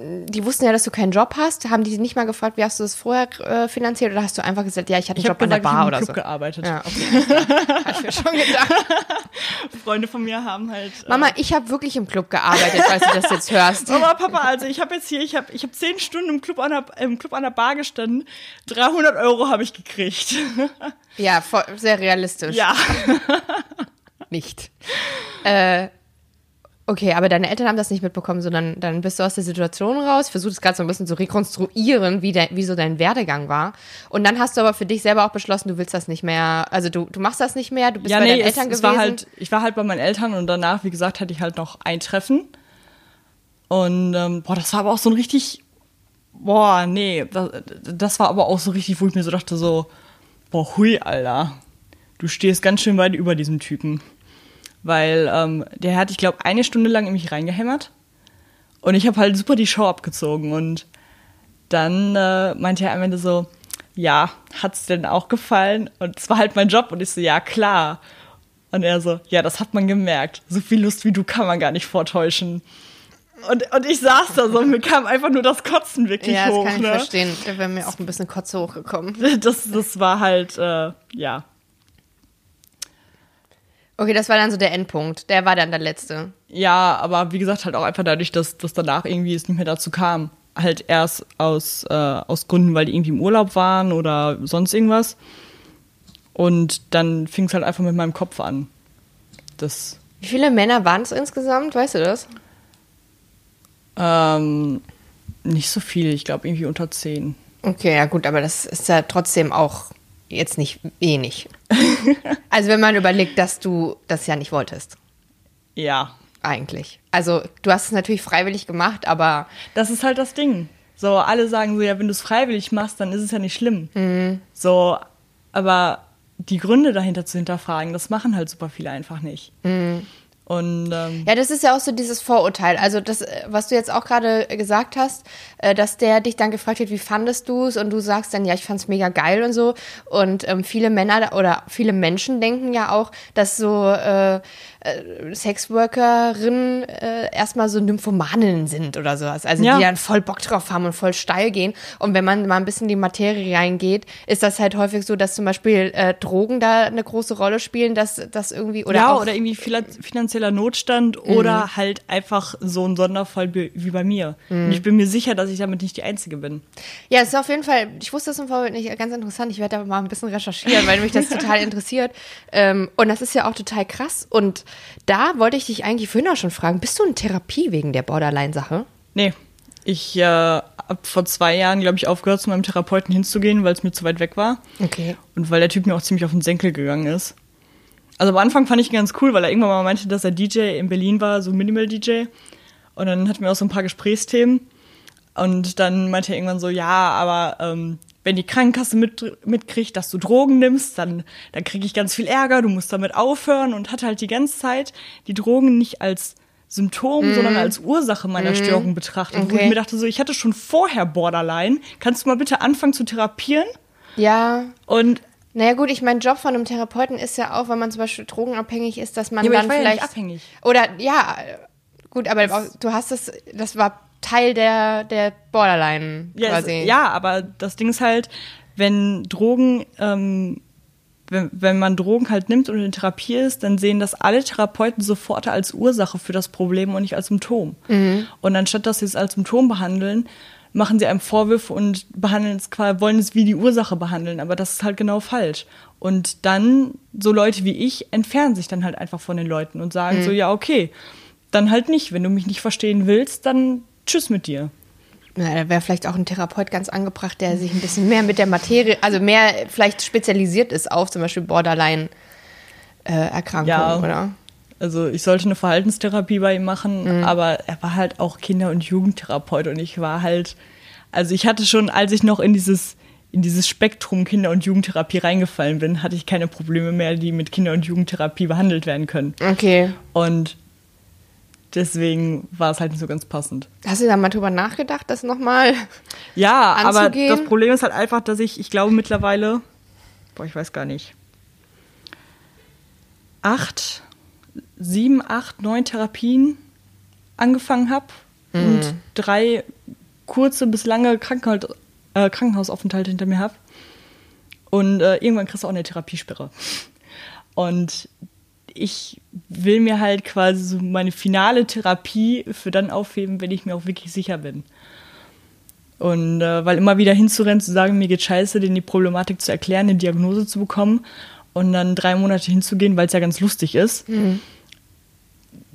die wussten ja, dass du keinen Job hast. Haben die nicht mal gefragt, wie hast du das vorher äh, finanziert oder hast du einfach gesagt, ja, ich hatte einen Ich Job habe an der ich Bar habe im oder Club so? gearbeitet. Ja, okay. <laughs> Hab ich mir schon gedacht. Freunde von mir haben halt. äh, Mama, ich habe wirklich im Club gearbeitet, falls du das jetzt hörst. <laughs> Mama, Papa, also ich habe jetzt hier, ich habe ich hab zehn Stunden im Club, an der, im Club an der Bar gestanden. 300 Euro habe ich gekriegt. Ja, voll, sehr realistisch. ja. Nicht. Äh, okay, aber deine Eltern haben das nicht mitbekommen, sondern dann bist du aus der Situation raus, versuchst gerade so ein bisschen zu rekonstruieren, wie, dein, wie so dein Werdegang war. Und dann hast du aber für dich selber auch beschlossen, du willst das nicht mehr, also du, du machst das nicht mehr, du bist Ja, bei nee, deinen es, Eltern es gewesen. war halt, ich war halt bei meinen Eltern und danach, wie gesagt, hatte ich halt noch ein Treffen. Und ähm, boah, das war aber auch so ein richtig, boah, nee, das, das war aber auch so richtig, wo ich mir so dachte, so, boah, hui, Alter, du stehst ganz schön weit über diesem Typen. Weil ähm, der hat, ich glaube, eine Stunde lang in mich reingehämmert. Und ich habe halt super die Show abgezogen. Und dann äh, meinte er am Ende so, ja, hat's denn auch gefallen? Und es war halt mein Job. Und ich so, ja, klar. Und er so, ja, das hat man gemerkt. So viel Lust wie du kann man gar nicht vortäuschen. Und, und ich saß da so und mir kam einfach nur das Kotzen wirklich ja, das hoch. kann ich ne? verstehen. Da wäre mir auch ein bisschen Kotze hochgekommen. <laughs> Das, das war halt, äh, ja. Okay, das war dann so der Endpunkt. Der war dann der letzte. Ja, aber wie gesagt, halt auch einfach dadurch, dass, dass danach irgendwie es nicht mehr dazu kam. Halt erst aus, äh, aus Gründen, weil die irgendwie im Urlaub waren oder sonst irgendwas. Und dann fing es halt einfach mit meinem Kopf an. Das, Wie viele Männer waren es insgesamt? Weißt du das? ähm, nicht so viel, ich glaube irgendwie unter zehn. Okay, ja gut, aber das ist ja trotzdem auch jetzt nicht wenig. <laughs> also wenn man überlegt, dass du das ja nicht wolltest, Ja, eigentlich. Also du hast es natürlich freiwillig gemacht, aber das ist halt das Ding. So, alle sagen so, ja, wenn du es freiwillig machst, dann ist es ja nicht schlimm. So, aber die Gründe dahinter zu hinterfragen, das machen halt super viele einfach nicht. Und ähm, ja, das ist ja auch so dieses Vorurteil. Also das, äh, was du jetzt auch gerade gesagt hast, äh, dass der dich dann gefragt hat, wie fandest du es? Und du sagst dann, ja, ich fand es mega geil und so. Und ähm, viele Männer oder viele Menschen denken ja auch, dass so äh, äh, Sexworkerinnen äh, erstmal so Nymphomaninnen sind oder sowas. Also Ja. die dann voll Bock drauf haben und voll steil gehen. Und wenn man mal ein bisschen in die Materie reingeht, ist das halt häufig so, dass zum Beispiel äh, Drogen da eine große Rolle spielen, dass das irgendwie oder ja, auch oder irgendwie filan- finanzieller Notstand oder halt einfach so ein Sonderfall wie bei mir. Und ich bin mir sicher, dass ich damit nicht die Einzige bin. Ja, es ist auf jeden Fall, ich wusste das im Vorfeld nicht, ganz interessant. Ich werde da mal ein bisschen recherchieren, weil mich das <laughs> total interessiert. Ähm, und das ist ja auch total krass. Und da wollte ich dich eigentlich vorhin auch schon fragen, bist du in Therapie wegen der Borderline-Sache? Nee, ich äh, habe vor zwei Jahren, glaube ich, aufgehört, zu meinem Therapeuten hinzugehen, weil es mir zu weit weg war. Okay. Und weil der Typ mir auch ziemlich auf den Senkel gegangen ist. Also am Anfang fand ich ihn ganz cool, weil er irgendwann mal meinte, dass er DJ in Berlin war, so Minimal-DJ. Und dann hatten wir auch so ein paar Gesprächsthemen. Und dann meinte er irgendwann so, ja, aber ähm, wenn die Krankenkasse mit, mitkriegt, dass du Drogen nimmst, dann, dann kriege ich ganz viel Ärger, du musst damit aufhören. Und hat halt die ganze Zeit die Drogen nicht als Symptom, sondern als Ursache meiner Störung betrachtet. Wo. Okay. ich mir dachte, so, ich hatte schon vorher Borderline. Kannst du mal bitte anfangen zu therapieren? Ja. Und Naja gut, ich mein Job von einem Therapeuten ist ja auch, wenn man zum Beispiel drogenabhängig ist, dass man Ja, dann ja vielleicht nicht abhängig. oder ja gut, aber auch, du hast das, das war Teil der der Borderline Ja, quasi. es, ja, aber das Ding ist halt, wenn Drogen, ähm, wenn, wenn man Drogen halt nimmt und in Therapie ist, dann sehen das alle Therapeuten sofort als Ursache für das Problem und nicht als Symptom. Und anstatt dass sie es als Symptom behandeln, machen sie einem Vorwürfe und behandeln es quasi, wollen es wie die Ursache behandeln, aber das ist halt genau falsch. Und dann, so Leute wie ich, entfernen sich dann halt einfach von den Leuten und sagen so, ja, okay, dann halt nicht. Wenn du mich nicht verstehen willst, dann tschüss mit dir. Ja, da wäre vielleicht auch ein Therapeut ganz angebracht, der sich ein bisschen mehr mit der Materie, also mehr vielleicht spezialisiert ist auf zum Beispiel Borderline-Erkrankungen, Ja. oder? Also ich sollte eine Verhaltenstherapie bei ihm machen, aber er war halt auch Kinder- und Jugendtherapeut und ich war halt, also ich hatte schon, als ich noch in dieses in dieses Spektrum Kinder- und Jugendtherapie reingefallen bin, hatte ich keine Probleme mehr, die mit Kinder- und Jugendtherapie behandelt werden können. Okay. Und deswegen war es halt nicht so ganz passend. Hast du da mal drüber nachgedacht, das nochmal? Ja, aber Anzugehen? das Problem ist halt einfach, dass ich, ich glaube mittlerweile, boah, ich weiß gar nicht, acht sieben, acht, neun Therapien angefangen habe mhm. und drei kurze bis lange Krankenhaus, äh, Krankenhausaufenthalte hinter mir habe. Und äh, irgendwann kriegst du auch eine Therapiesperre. Und ich will mir halt quasi so meine finale Therapie für dann aufheben, wenn ich mir auch wirklich sicher bin. Und äh, weil immer wieder hinzurennen, zu sagen, mir geht scheiße, denen die Problematik zu erklären, eine Diagnose zu bekommen und dann drei Monate hinzugehen, weil es ja ganz lustig ist. Mhm.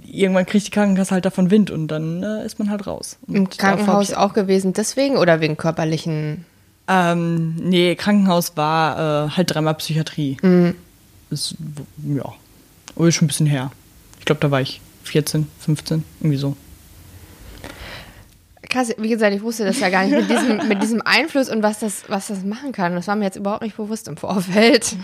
Irgendwann kriegt die Krankenkasse halt davon Wind und dann äh, ist man halt raus. Und Im Krankenhaus auch gewesen deswegen oder wegen körperlichen? Ähm, nee, Krankenhaus war äh, halt dreimal Psychiatrie. Mhm. Ist, ja, aber ist schon ein bisschen her. Ich glaube, da war ich 14, 15, irgendwie so. Krass, wie gesagt, ich wusste das ja gar nicht mit diesem, <laughs> mit diesem Einfluss und was das, was das machen kann. Das war mir jetzt überhaupt nicht bewusst im Vorfeld.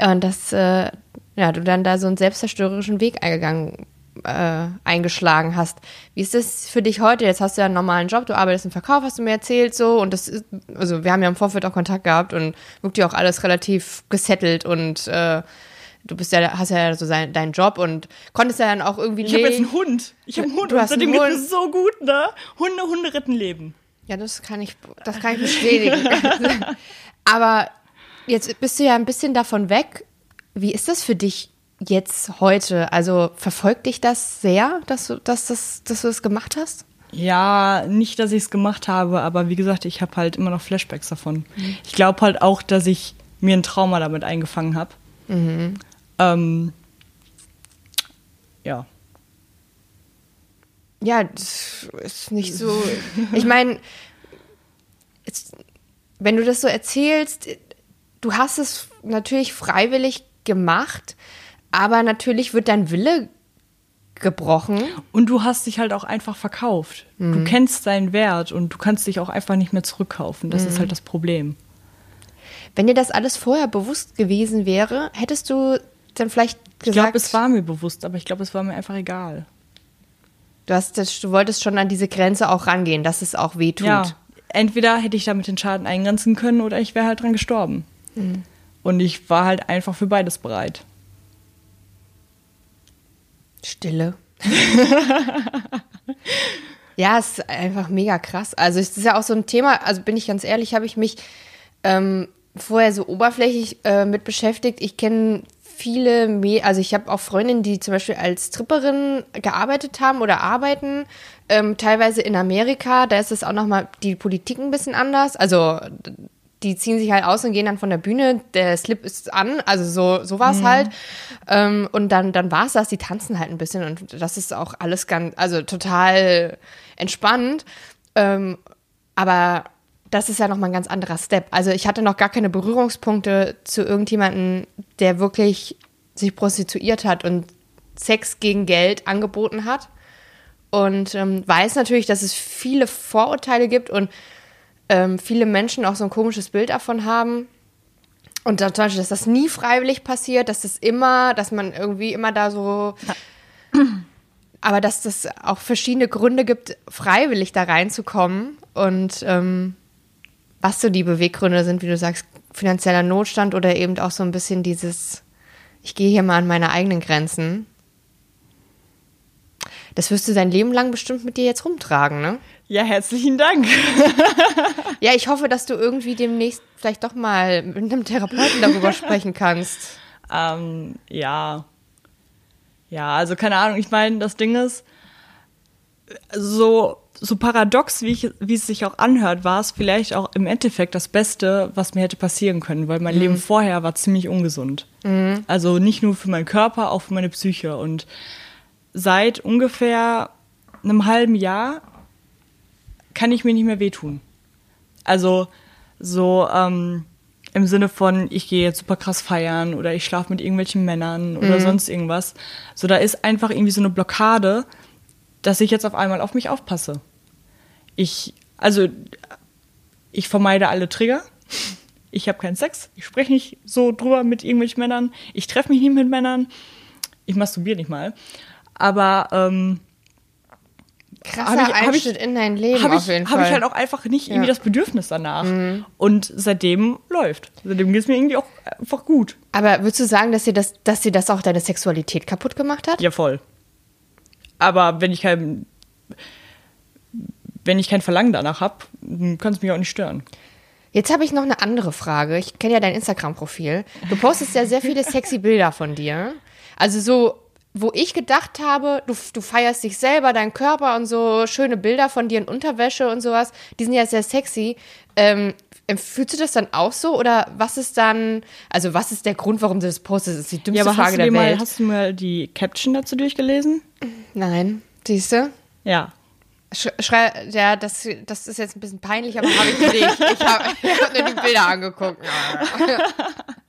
Und dass äh, ja, du dann da so einen selbstzerstörerischen Weg eingegangen, äh, eingeschlagen hast. Wie ist das für dich heute? Jetzt hast du ja einen normalen Job, du arbeitest im Verkauf, hast du mir erzählt, so. Und das ist, also wir haben ja im Vorfeld auch Kontakt gehabt und wirkt ja auch alles relativ gesettelt und äh, du bist ja, hast ja so sein, deinen Job und konntest ja dann auch irgendwie. Ich habe jetzt einen Hund. Ich habe einen Hund. Du hast seitdem geht es so gut, ne? Hunde, Hunde retten Leben. Ja, das kann ich, das kann ich bestätigen. <laughs> Aber jetzt bist du ja ein bisschen davon weg. Wie ist das für dich jetzt heute? Also verfolgt dich das sehr, dass du, dass, dass, dass du das gemacht hast? Ja, nicht, dass ich es gemacht habe, aber wie gesagt, ich habe halt immer noch Flashbacks davon. Mhm. Ich glaube halt auch, dass ich mir ein Trauma damit eingefangen habe. Mhm. Ähm, ja. Ja, das ist nicht so. Ich meine, wenn du das so erzählst, du hast es natürlich freiwillig gemacht, aber natürlich wird dein Wille gebrochen. Und du hast dich halt auch einfach verkauft. Mhm. Du kennst deinen Wert und du kannst dich auch einfach nicht mehr zurückkaufen. Das mhm. ist halt das Problem. Wenn dir das alles vorher bewusst gewesen wäre, hättest du dann vielleicht gesagt. Ich glaube, es war mir bewusst, aber ich glaube, es war mir einfach egal. Du, hast das, du wolltest schon an diese Grenze auch rangehen, dass es auch weh tut. Ja, entweder hätte ich damit den Schaden eingrenzen können oder ich wäre halt dran gestorben. Mhm. Und ich war halt einfach für beides bereit. Stille. <laughs> ja, es ist einfach mega krass. Also es ist ja auch so ein Thema, also bin ich ganz ehrlich, habe ich mich ähm, vorher so oberflächlich äh, mit beschäftigt. Ich kenne viele, Me also ich habe auch Freundinnen, die zum Beispiel als Tripperin gearbeitet haben oder arbeiten, ähm, teilweise in Amerika. Da ist es auch nochmal die Politik ein bisschen anders. Also die ziehen sich halt aus und gehen dann von der Bühne, der Slip ist an, also so, so war es mhm. halt. Ähm, und dann, dann war es das, die tanzen halt ein bisschen und das ist auch alles ganz, also total entspannt. Ähm, aber das ist ja nochmal ein ganz anderer Step. Also ich hatte noch gar keine Berührungspunkte zu irgendjemandem, der wirklich sich prostituiert hat und Sex gegen Geld angeboten hat. Und ähm, weiß natürlich, dass es viele Vorurteile gibt und ähm, viele Menschen auch so ein komisches Bild davon haben. Und zum Beispiel, dass das nie freiwillig passiert, dass das immer, dass man irgendwie immer da so. <clears throat> Aber dass das auch verschiedene Gründe gibt, freiwillig da reinzukommen. Und ähm, was so die Beweggründe sind, wie du sagst, finanzieller Notstand oder eben auch so ein bisschen dieses, ich gehe hier mal an meine eigenen Grenzen. Das wirst du dein Leben lang bestimmt mit dir jetzt rumtragen, ne? Ja, herzlichen Dank. <laughs> ja, ich hoffe, dass du irgendwie demnächst vielleicht doch mal mit einem Therapeuten darüber <laughs> sprechen kannst. Ähm, ja. Ja, also keine Ahnung, ich meine, das Ding ist, so so paradox, wie, ich, wie es sich auch anhört, war es vielleicht auch im Endeffekt das Beste, was mir hätte passieren können, weil mein mhm. Leben vorher war ziemlich ungesund. Mhm. Also nicht nur für meinen Körper, auch für meine Psyche. Und seit ungefähr einem halben Jahr kann ich mir nicht mehr wehtun. Also so ähm, im Sinne von, ich gehe jetzt super krass feiern oder ich schlafe mit irgendwelchen Männern oder mhm. sonst irgendwas. So, da ist einfach irgendwie so eine Blockade, dass ich jetzt auf einmal auf mich aufpasse. Ich, also, ich vermeide alle Trigger. Ich habe keinen Sex. Ich spreche nicht so drüber mit irgendwelchen Männern. Ich treffe mich nicht mit Männern. Ich masturbiere nicht mal. Aber ähm, Krasser hab ich, hab ich, Einschnitt in dein Leben hab auf ich, jeden hab Fall. ich halt auch einfach nicht irgendwie Ja. das Bedürfnis danach. Und seitdem läuft. Seitdem geht es mir irgendwie auch einfach gut. Aber würdest du sagen, dass dir das, dass dir das auch deine Sexualität kaputt gemacht hat? Ja, voll. Aber wenn ich kein, wenn ich kein Verlangen danach habe, kann es mich auch nicht stören. Jetzt habe ich noch eine andere Frage. Ich kenne ja dein Instagram-Profil. Du postest ja sehr viele sexy Bilder von dir. Also so, wo ich gedacht habe, du, du feierst dich selber, deinen Körper und so schöne Bilder von dir in Unterwäsche und sowas, die sind ja sehr sexy. Ähm, fühlst du das dann auch so? Oder was ist dann, also was ist der Grund, warum du das postest? Das ist die dümmste Ja, aber Frage hast du, der mal, Welt. hast du mal die Caption dazu durchgelesen? Nein, siehst du? Ja. Sch schrei ja, das, das ist jetzt ein bisschen peinlich, aber habe ich nicht. Ich habe hab <laughs> nur die Bilder angeguckt. <laughs> <laughs>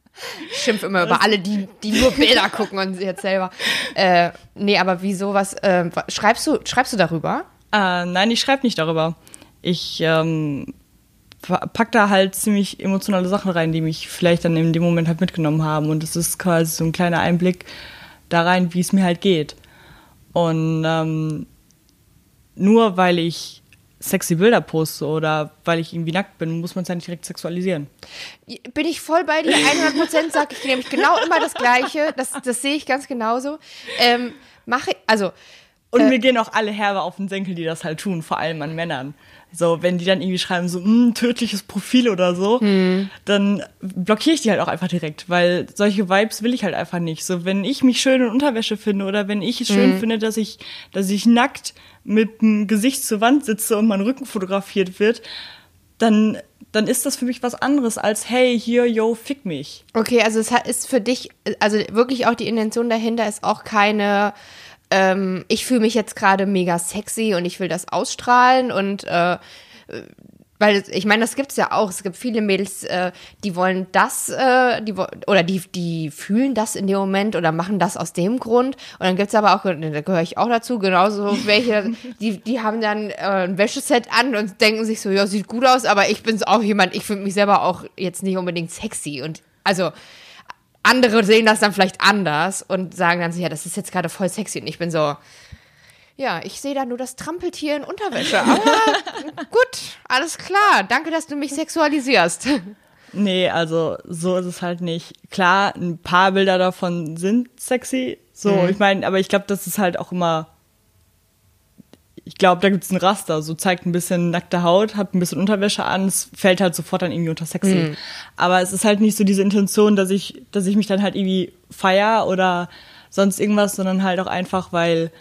Ich schimpf immer über alle, die, die nur Bilder <laughs> gucken und jetzt selber. Äh, nee, aber wieso was? Äh, schreibst du, schreibst du darüber? Äh, nein, ich schreibe nicht darüber. Ich ähm, pa- pack da halt ziemlich emotionale Sachen rein, die mich vielleicht dann in dem Moment halt mitgenommen haben. Und es ist quasi so ein kleiner Einblick da rein, wie es mir halt geht. Und ähm, nur weil ich sexy Bilder poste oder weil ich irgendwie nackt bin, muss man es ja nicht direkt sexualisieren. Bin ich voll bei dir, 100% sag ich nämlich genau immer das Gleiche. Das, das sehe ich ganz genauso. Ähm, mache, also, Und Äh. mir gehen auch alle Herbe auf den Senkel, die das halt tun, vor allem an Männern. So, wenn die dann irgendwie schreiben, so, "Hm, tödliches Profil oder so, Hm. dann blockiere ich die halt auch einfach direkt, weil solche Vibes will ich halt einfach nicht. So, wenn ich mich schön in Unterwäsche finde oder wenn ich es schön Hm. finde, dass ich, dass ich nackt mit dem Gesicht zur Wand sitze und mein Rücken fotografiert wird, dann, dann ist das für mich was anderes als, hey, hier, yo, fick mich. Okay, also es ist für dich, also wirklich auch die Intention dahinter ist auch keine, ähm, ich fühle mich jetzt gerade mega sexy und ich will das ausstrahlen und äh, weil ich meine, das gibt's ja auch. Es gibt viele Mädels, äh, die wollen das, äh, die oder die die fühlen das in dem Moment oder machen das aus dem Grund. Und dann gibt's aber auch, da gehöre ich auch dazu, genauso welche, die die haben dann äh, ein Wäscheset an und denken sich so, ja sieht gut aus, aber ich bin auch jemand, ich finde mich selber auch jetzt nicht unbedingt sexy und also andere sehen das dann vielleicht anders und sagen dann so, ja, das ist jetzt gerade voll sexy. Und ich bin so, ja, ich sehe da nur das Trampeltier in Unterwäsche. Aber <laughs> gut, alles klar. Danke, dass du mich sexualisierst. Nee, also so ist es halt nicht. Klar, ein paar Bilder davon sind sexy. So, Mhm. ich meine, aber ich glaube, das ist halt auch immer. Ich glaube, da gibt's ein Raster. So zeigt ein bisschen nackte Haut, hat ein bisschen Unterwäsche an, es fällt halt sofort dann irgendwie unter sexy. Mhm. Aber es ist halt nicht so diese Intention, dass ich, dass ich mich dann halt irgendwie feier oder sonst irgendwas, sondern halt auch einfach, weil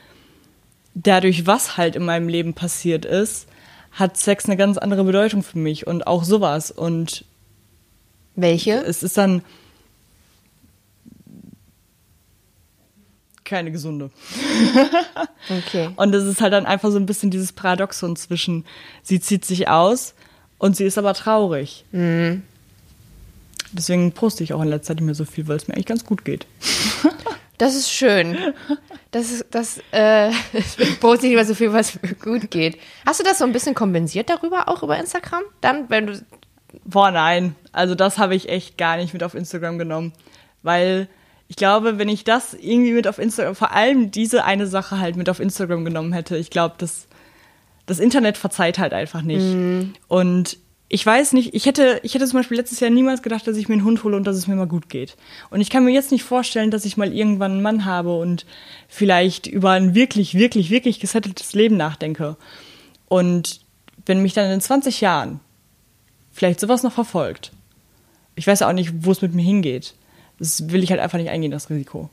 dadurch, was halt in meinem Leben passiert ist, hat Sex eine ganz andere Bedeutung für mich und auch sowas. Und Welche? es ist dann keine gesunde. <laughs> Okay. Und es ist halt dann einfach so ein bisschen dieses Paradoxon zwischen, sie zieht sich aus und sie ist aber traurig. Deswegen poste ich auch in letzter Zeit nicht mehr so viel, weil es mir eigentlich ganz gut geht. <laughs> Das ist schön. Das ist, das, äh, <laughs> ich poste nicht mehr so viel, was mir gut geht. Hast du das so ein bisschen kompensiert darüber, auch über Instagram? Dann, wenn du, Boah, nein. Also das habe ich echt gar nicht mit auf Instagram genommen. Weil ich glaube, wenn ich das irgendwie mit auf Instagram, vor allem diese eine Sache halt mit auf Instagram genommen hätte, ich glaube, das, das Internet verzeiht halt einfach nicht. Und ich weiß nicht, ich hätte, ich hätte zum Beispiel letztes Jahr niemals gedacht, dass ich mir einen Hund hole und dass es mir mal gut geht. Und ich kann mir jetzt nicht vorstellen, dass ich mal irgendwann einen Mann habe und vielleicht über ein wirklich, wirklich, wirklich gesetteltes Leben nachdenke. Und wenn mich dann in 20 Jahren vielleicht sowas noch verfolgt. Ich weiß auch nicht, wo es mit mir hingeht. Das will ich halt einfach nicht eingehen, das Risiko.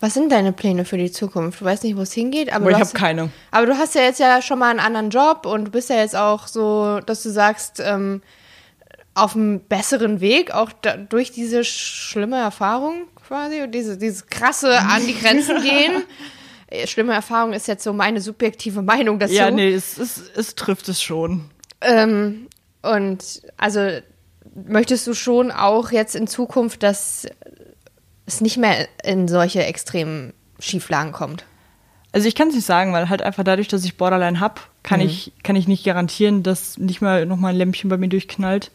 was sind deine Pläne für die Zukunft? Du weißt nicht, wo es hingeht, aber, Aber ich habe keine. aber du hast ja jetzt ja schon mal einen anderen Job und du bist ja jetzt auch so, dass du sagst, ähm, auf einem besseren Weg, auch da, durch diese schlimme Erfahrung quasi, und diese, dieses krasse <laughs> an die Grenzen gehen. Äh, Schlimme Erfahrung ist jetzt so meine subjektive Meinung dazu. Ja, nee, es, es, es trifft es schon. Ähm, und also möchtest du schon auch jetzt in Zukunft, dass es nicht mehr in solche extremen Schieflagen kommt? Also ich kann es nicht sagen, weil halt einfach dadurch, dass ich Borderline hab, kann ich kann ich nicht garantieren, dass nicht mal noch mal ein Lämpchen bei mir durchknallt.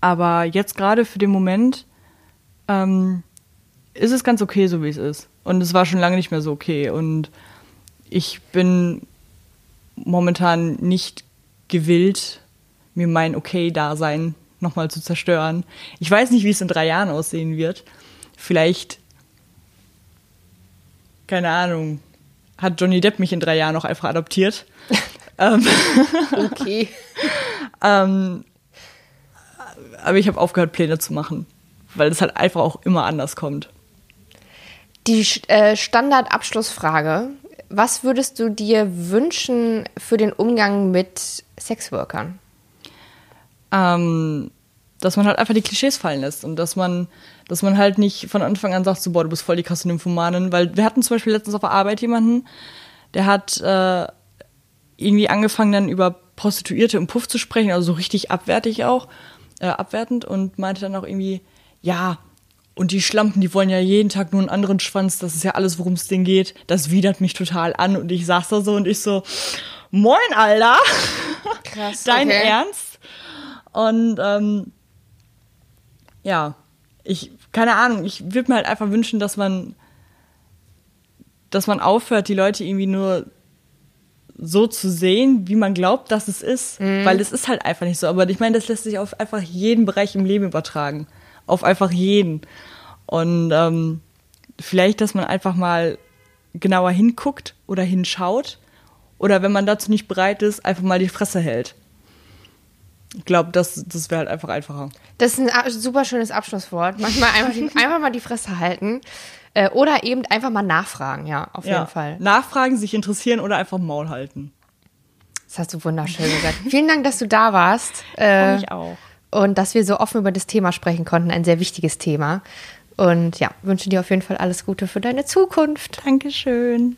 Aber jetzt gerade für den Moment ähm, ist es ganz okay, so wie es ist. Und es war schon lange nicht mehr so okay. Und ich bin momentan nicht gewillt, mir mein Okay-Dasein nochmal zu zerstören. Ich weiß nicht, wie es in drei Jahren aussehen wird. Vielleicht, keine Ahnung, hat Johnny Depp mich in drei Jahren noch einfach adoptiert. <laughs> Ähm, Okay. <laughs> ähm, aber ich habe aufgehört, Pläne zu machen, weil es halt einfach auch immer anders kommt. Die äh, Standardabschlussfrage. Was würdest du dir wünschen für den Umgang mit Sexworkern? Ähm, dass man halt einfach die Klischees fallen lässt und dass man, dass man halt nicht von Anfang an sagt, so, boah, du bist voll die krasse Nymphomanin, weil wir hatten zum Beispiel letztens auf der Arbeit jemanden, der hat äh, irgendwie angefangen dann über Prostituierte im Puff zu sprechen, also so richtig abwertig auch, äh, abwertend und meinte dann auch irgendwie, ja, und die Schlampen, die wollen ja jeden Tag nur einen anderen Schwanz, das ist ja alles, worum es denen geht, das widert mich total an und ich saß da so und ich so, moin, Alter, Krass. <laughs> dein okay. Ernst? Und ähm, ja, ich, keine Ahnung, ich würde mir halt einfach wünschen, dass man, dass man aufhört, die Leute irgendwie nur so zu sehen, wie man glaubt, dass es ist. Weil es ist halt einfach nicht so. Aber ich meine, das lässt sich auf einfach jeden Bereich im Leben übertragen. Auf einfach jeden. Und ähm, vielleicht, dass man einfach mal genauer hinguckt oder hinschaut. Oder wenn man dazu nicht bereit ist, einfach mal die Fresse hält. Ich glaube, das, das wäre halt einfach einfacher. Das ist ein super schönes Abschlusswort. Manchmal einfach, die, <laughs> einfach mal die Fresse halten. Äh, oder eben einfach mal nachfragen, ja, auf jeden Fall. Nachfragen, sich interessieren oder einfach Maul halten. Das hast du wunderschön gesagt. <laughs> Vielen Dank, dass du da warst. Äh, ich auch. und dass wir so offen über das Thema sprechen konnten. Ein sehr wichtiges Thema. Und ja, wünsche dir auf jeden Fall alles Gute für deine Zukunft. Dankeschön.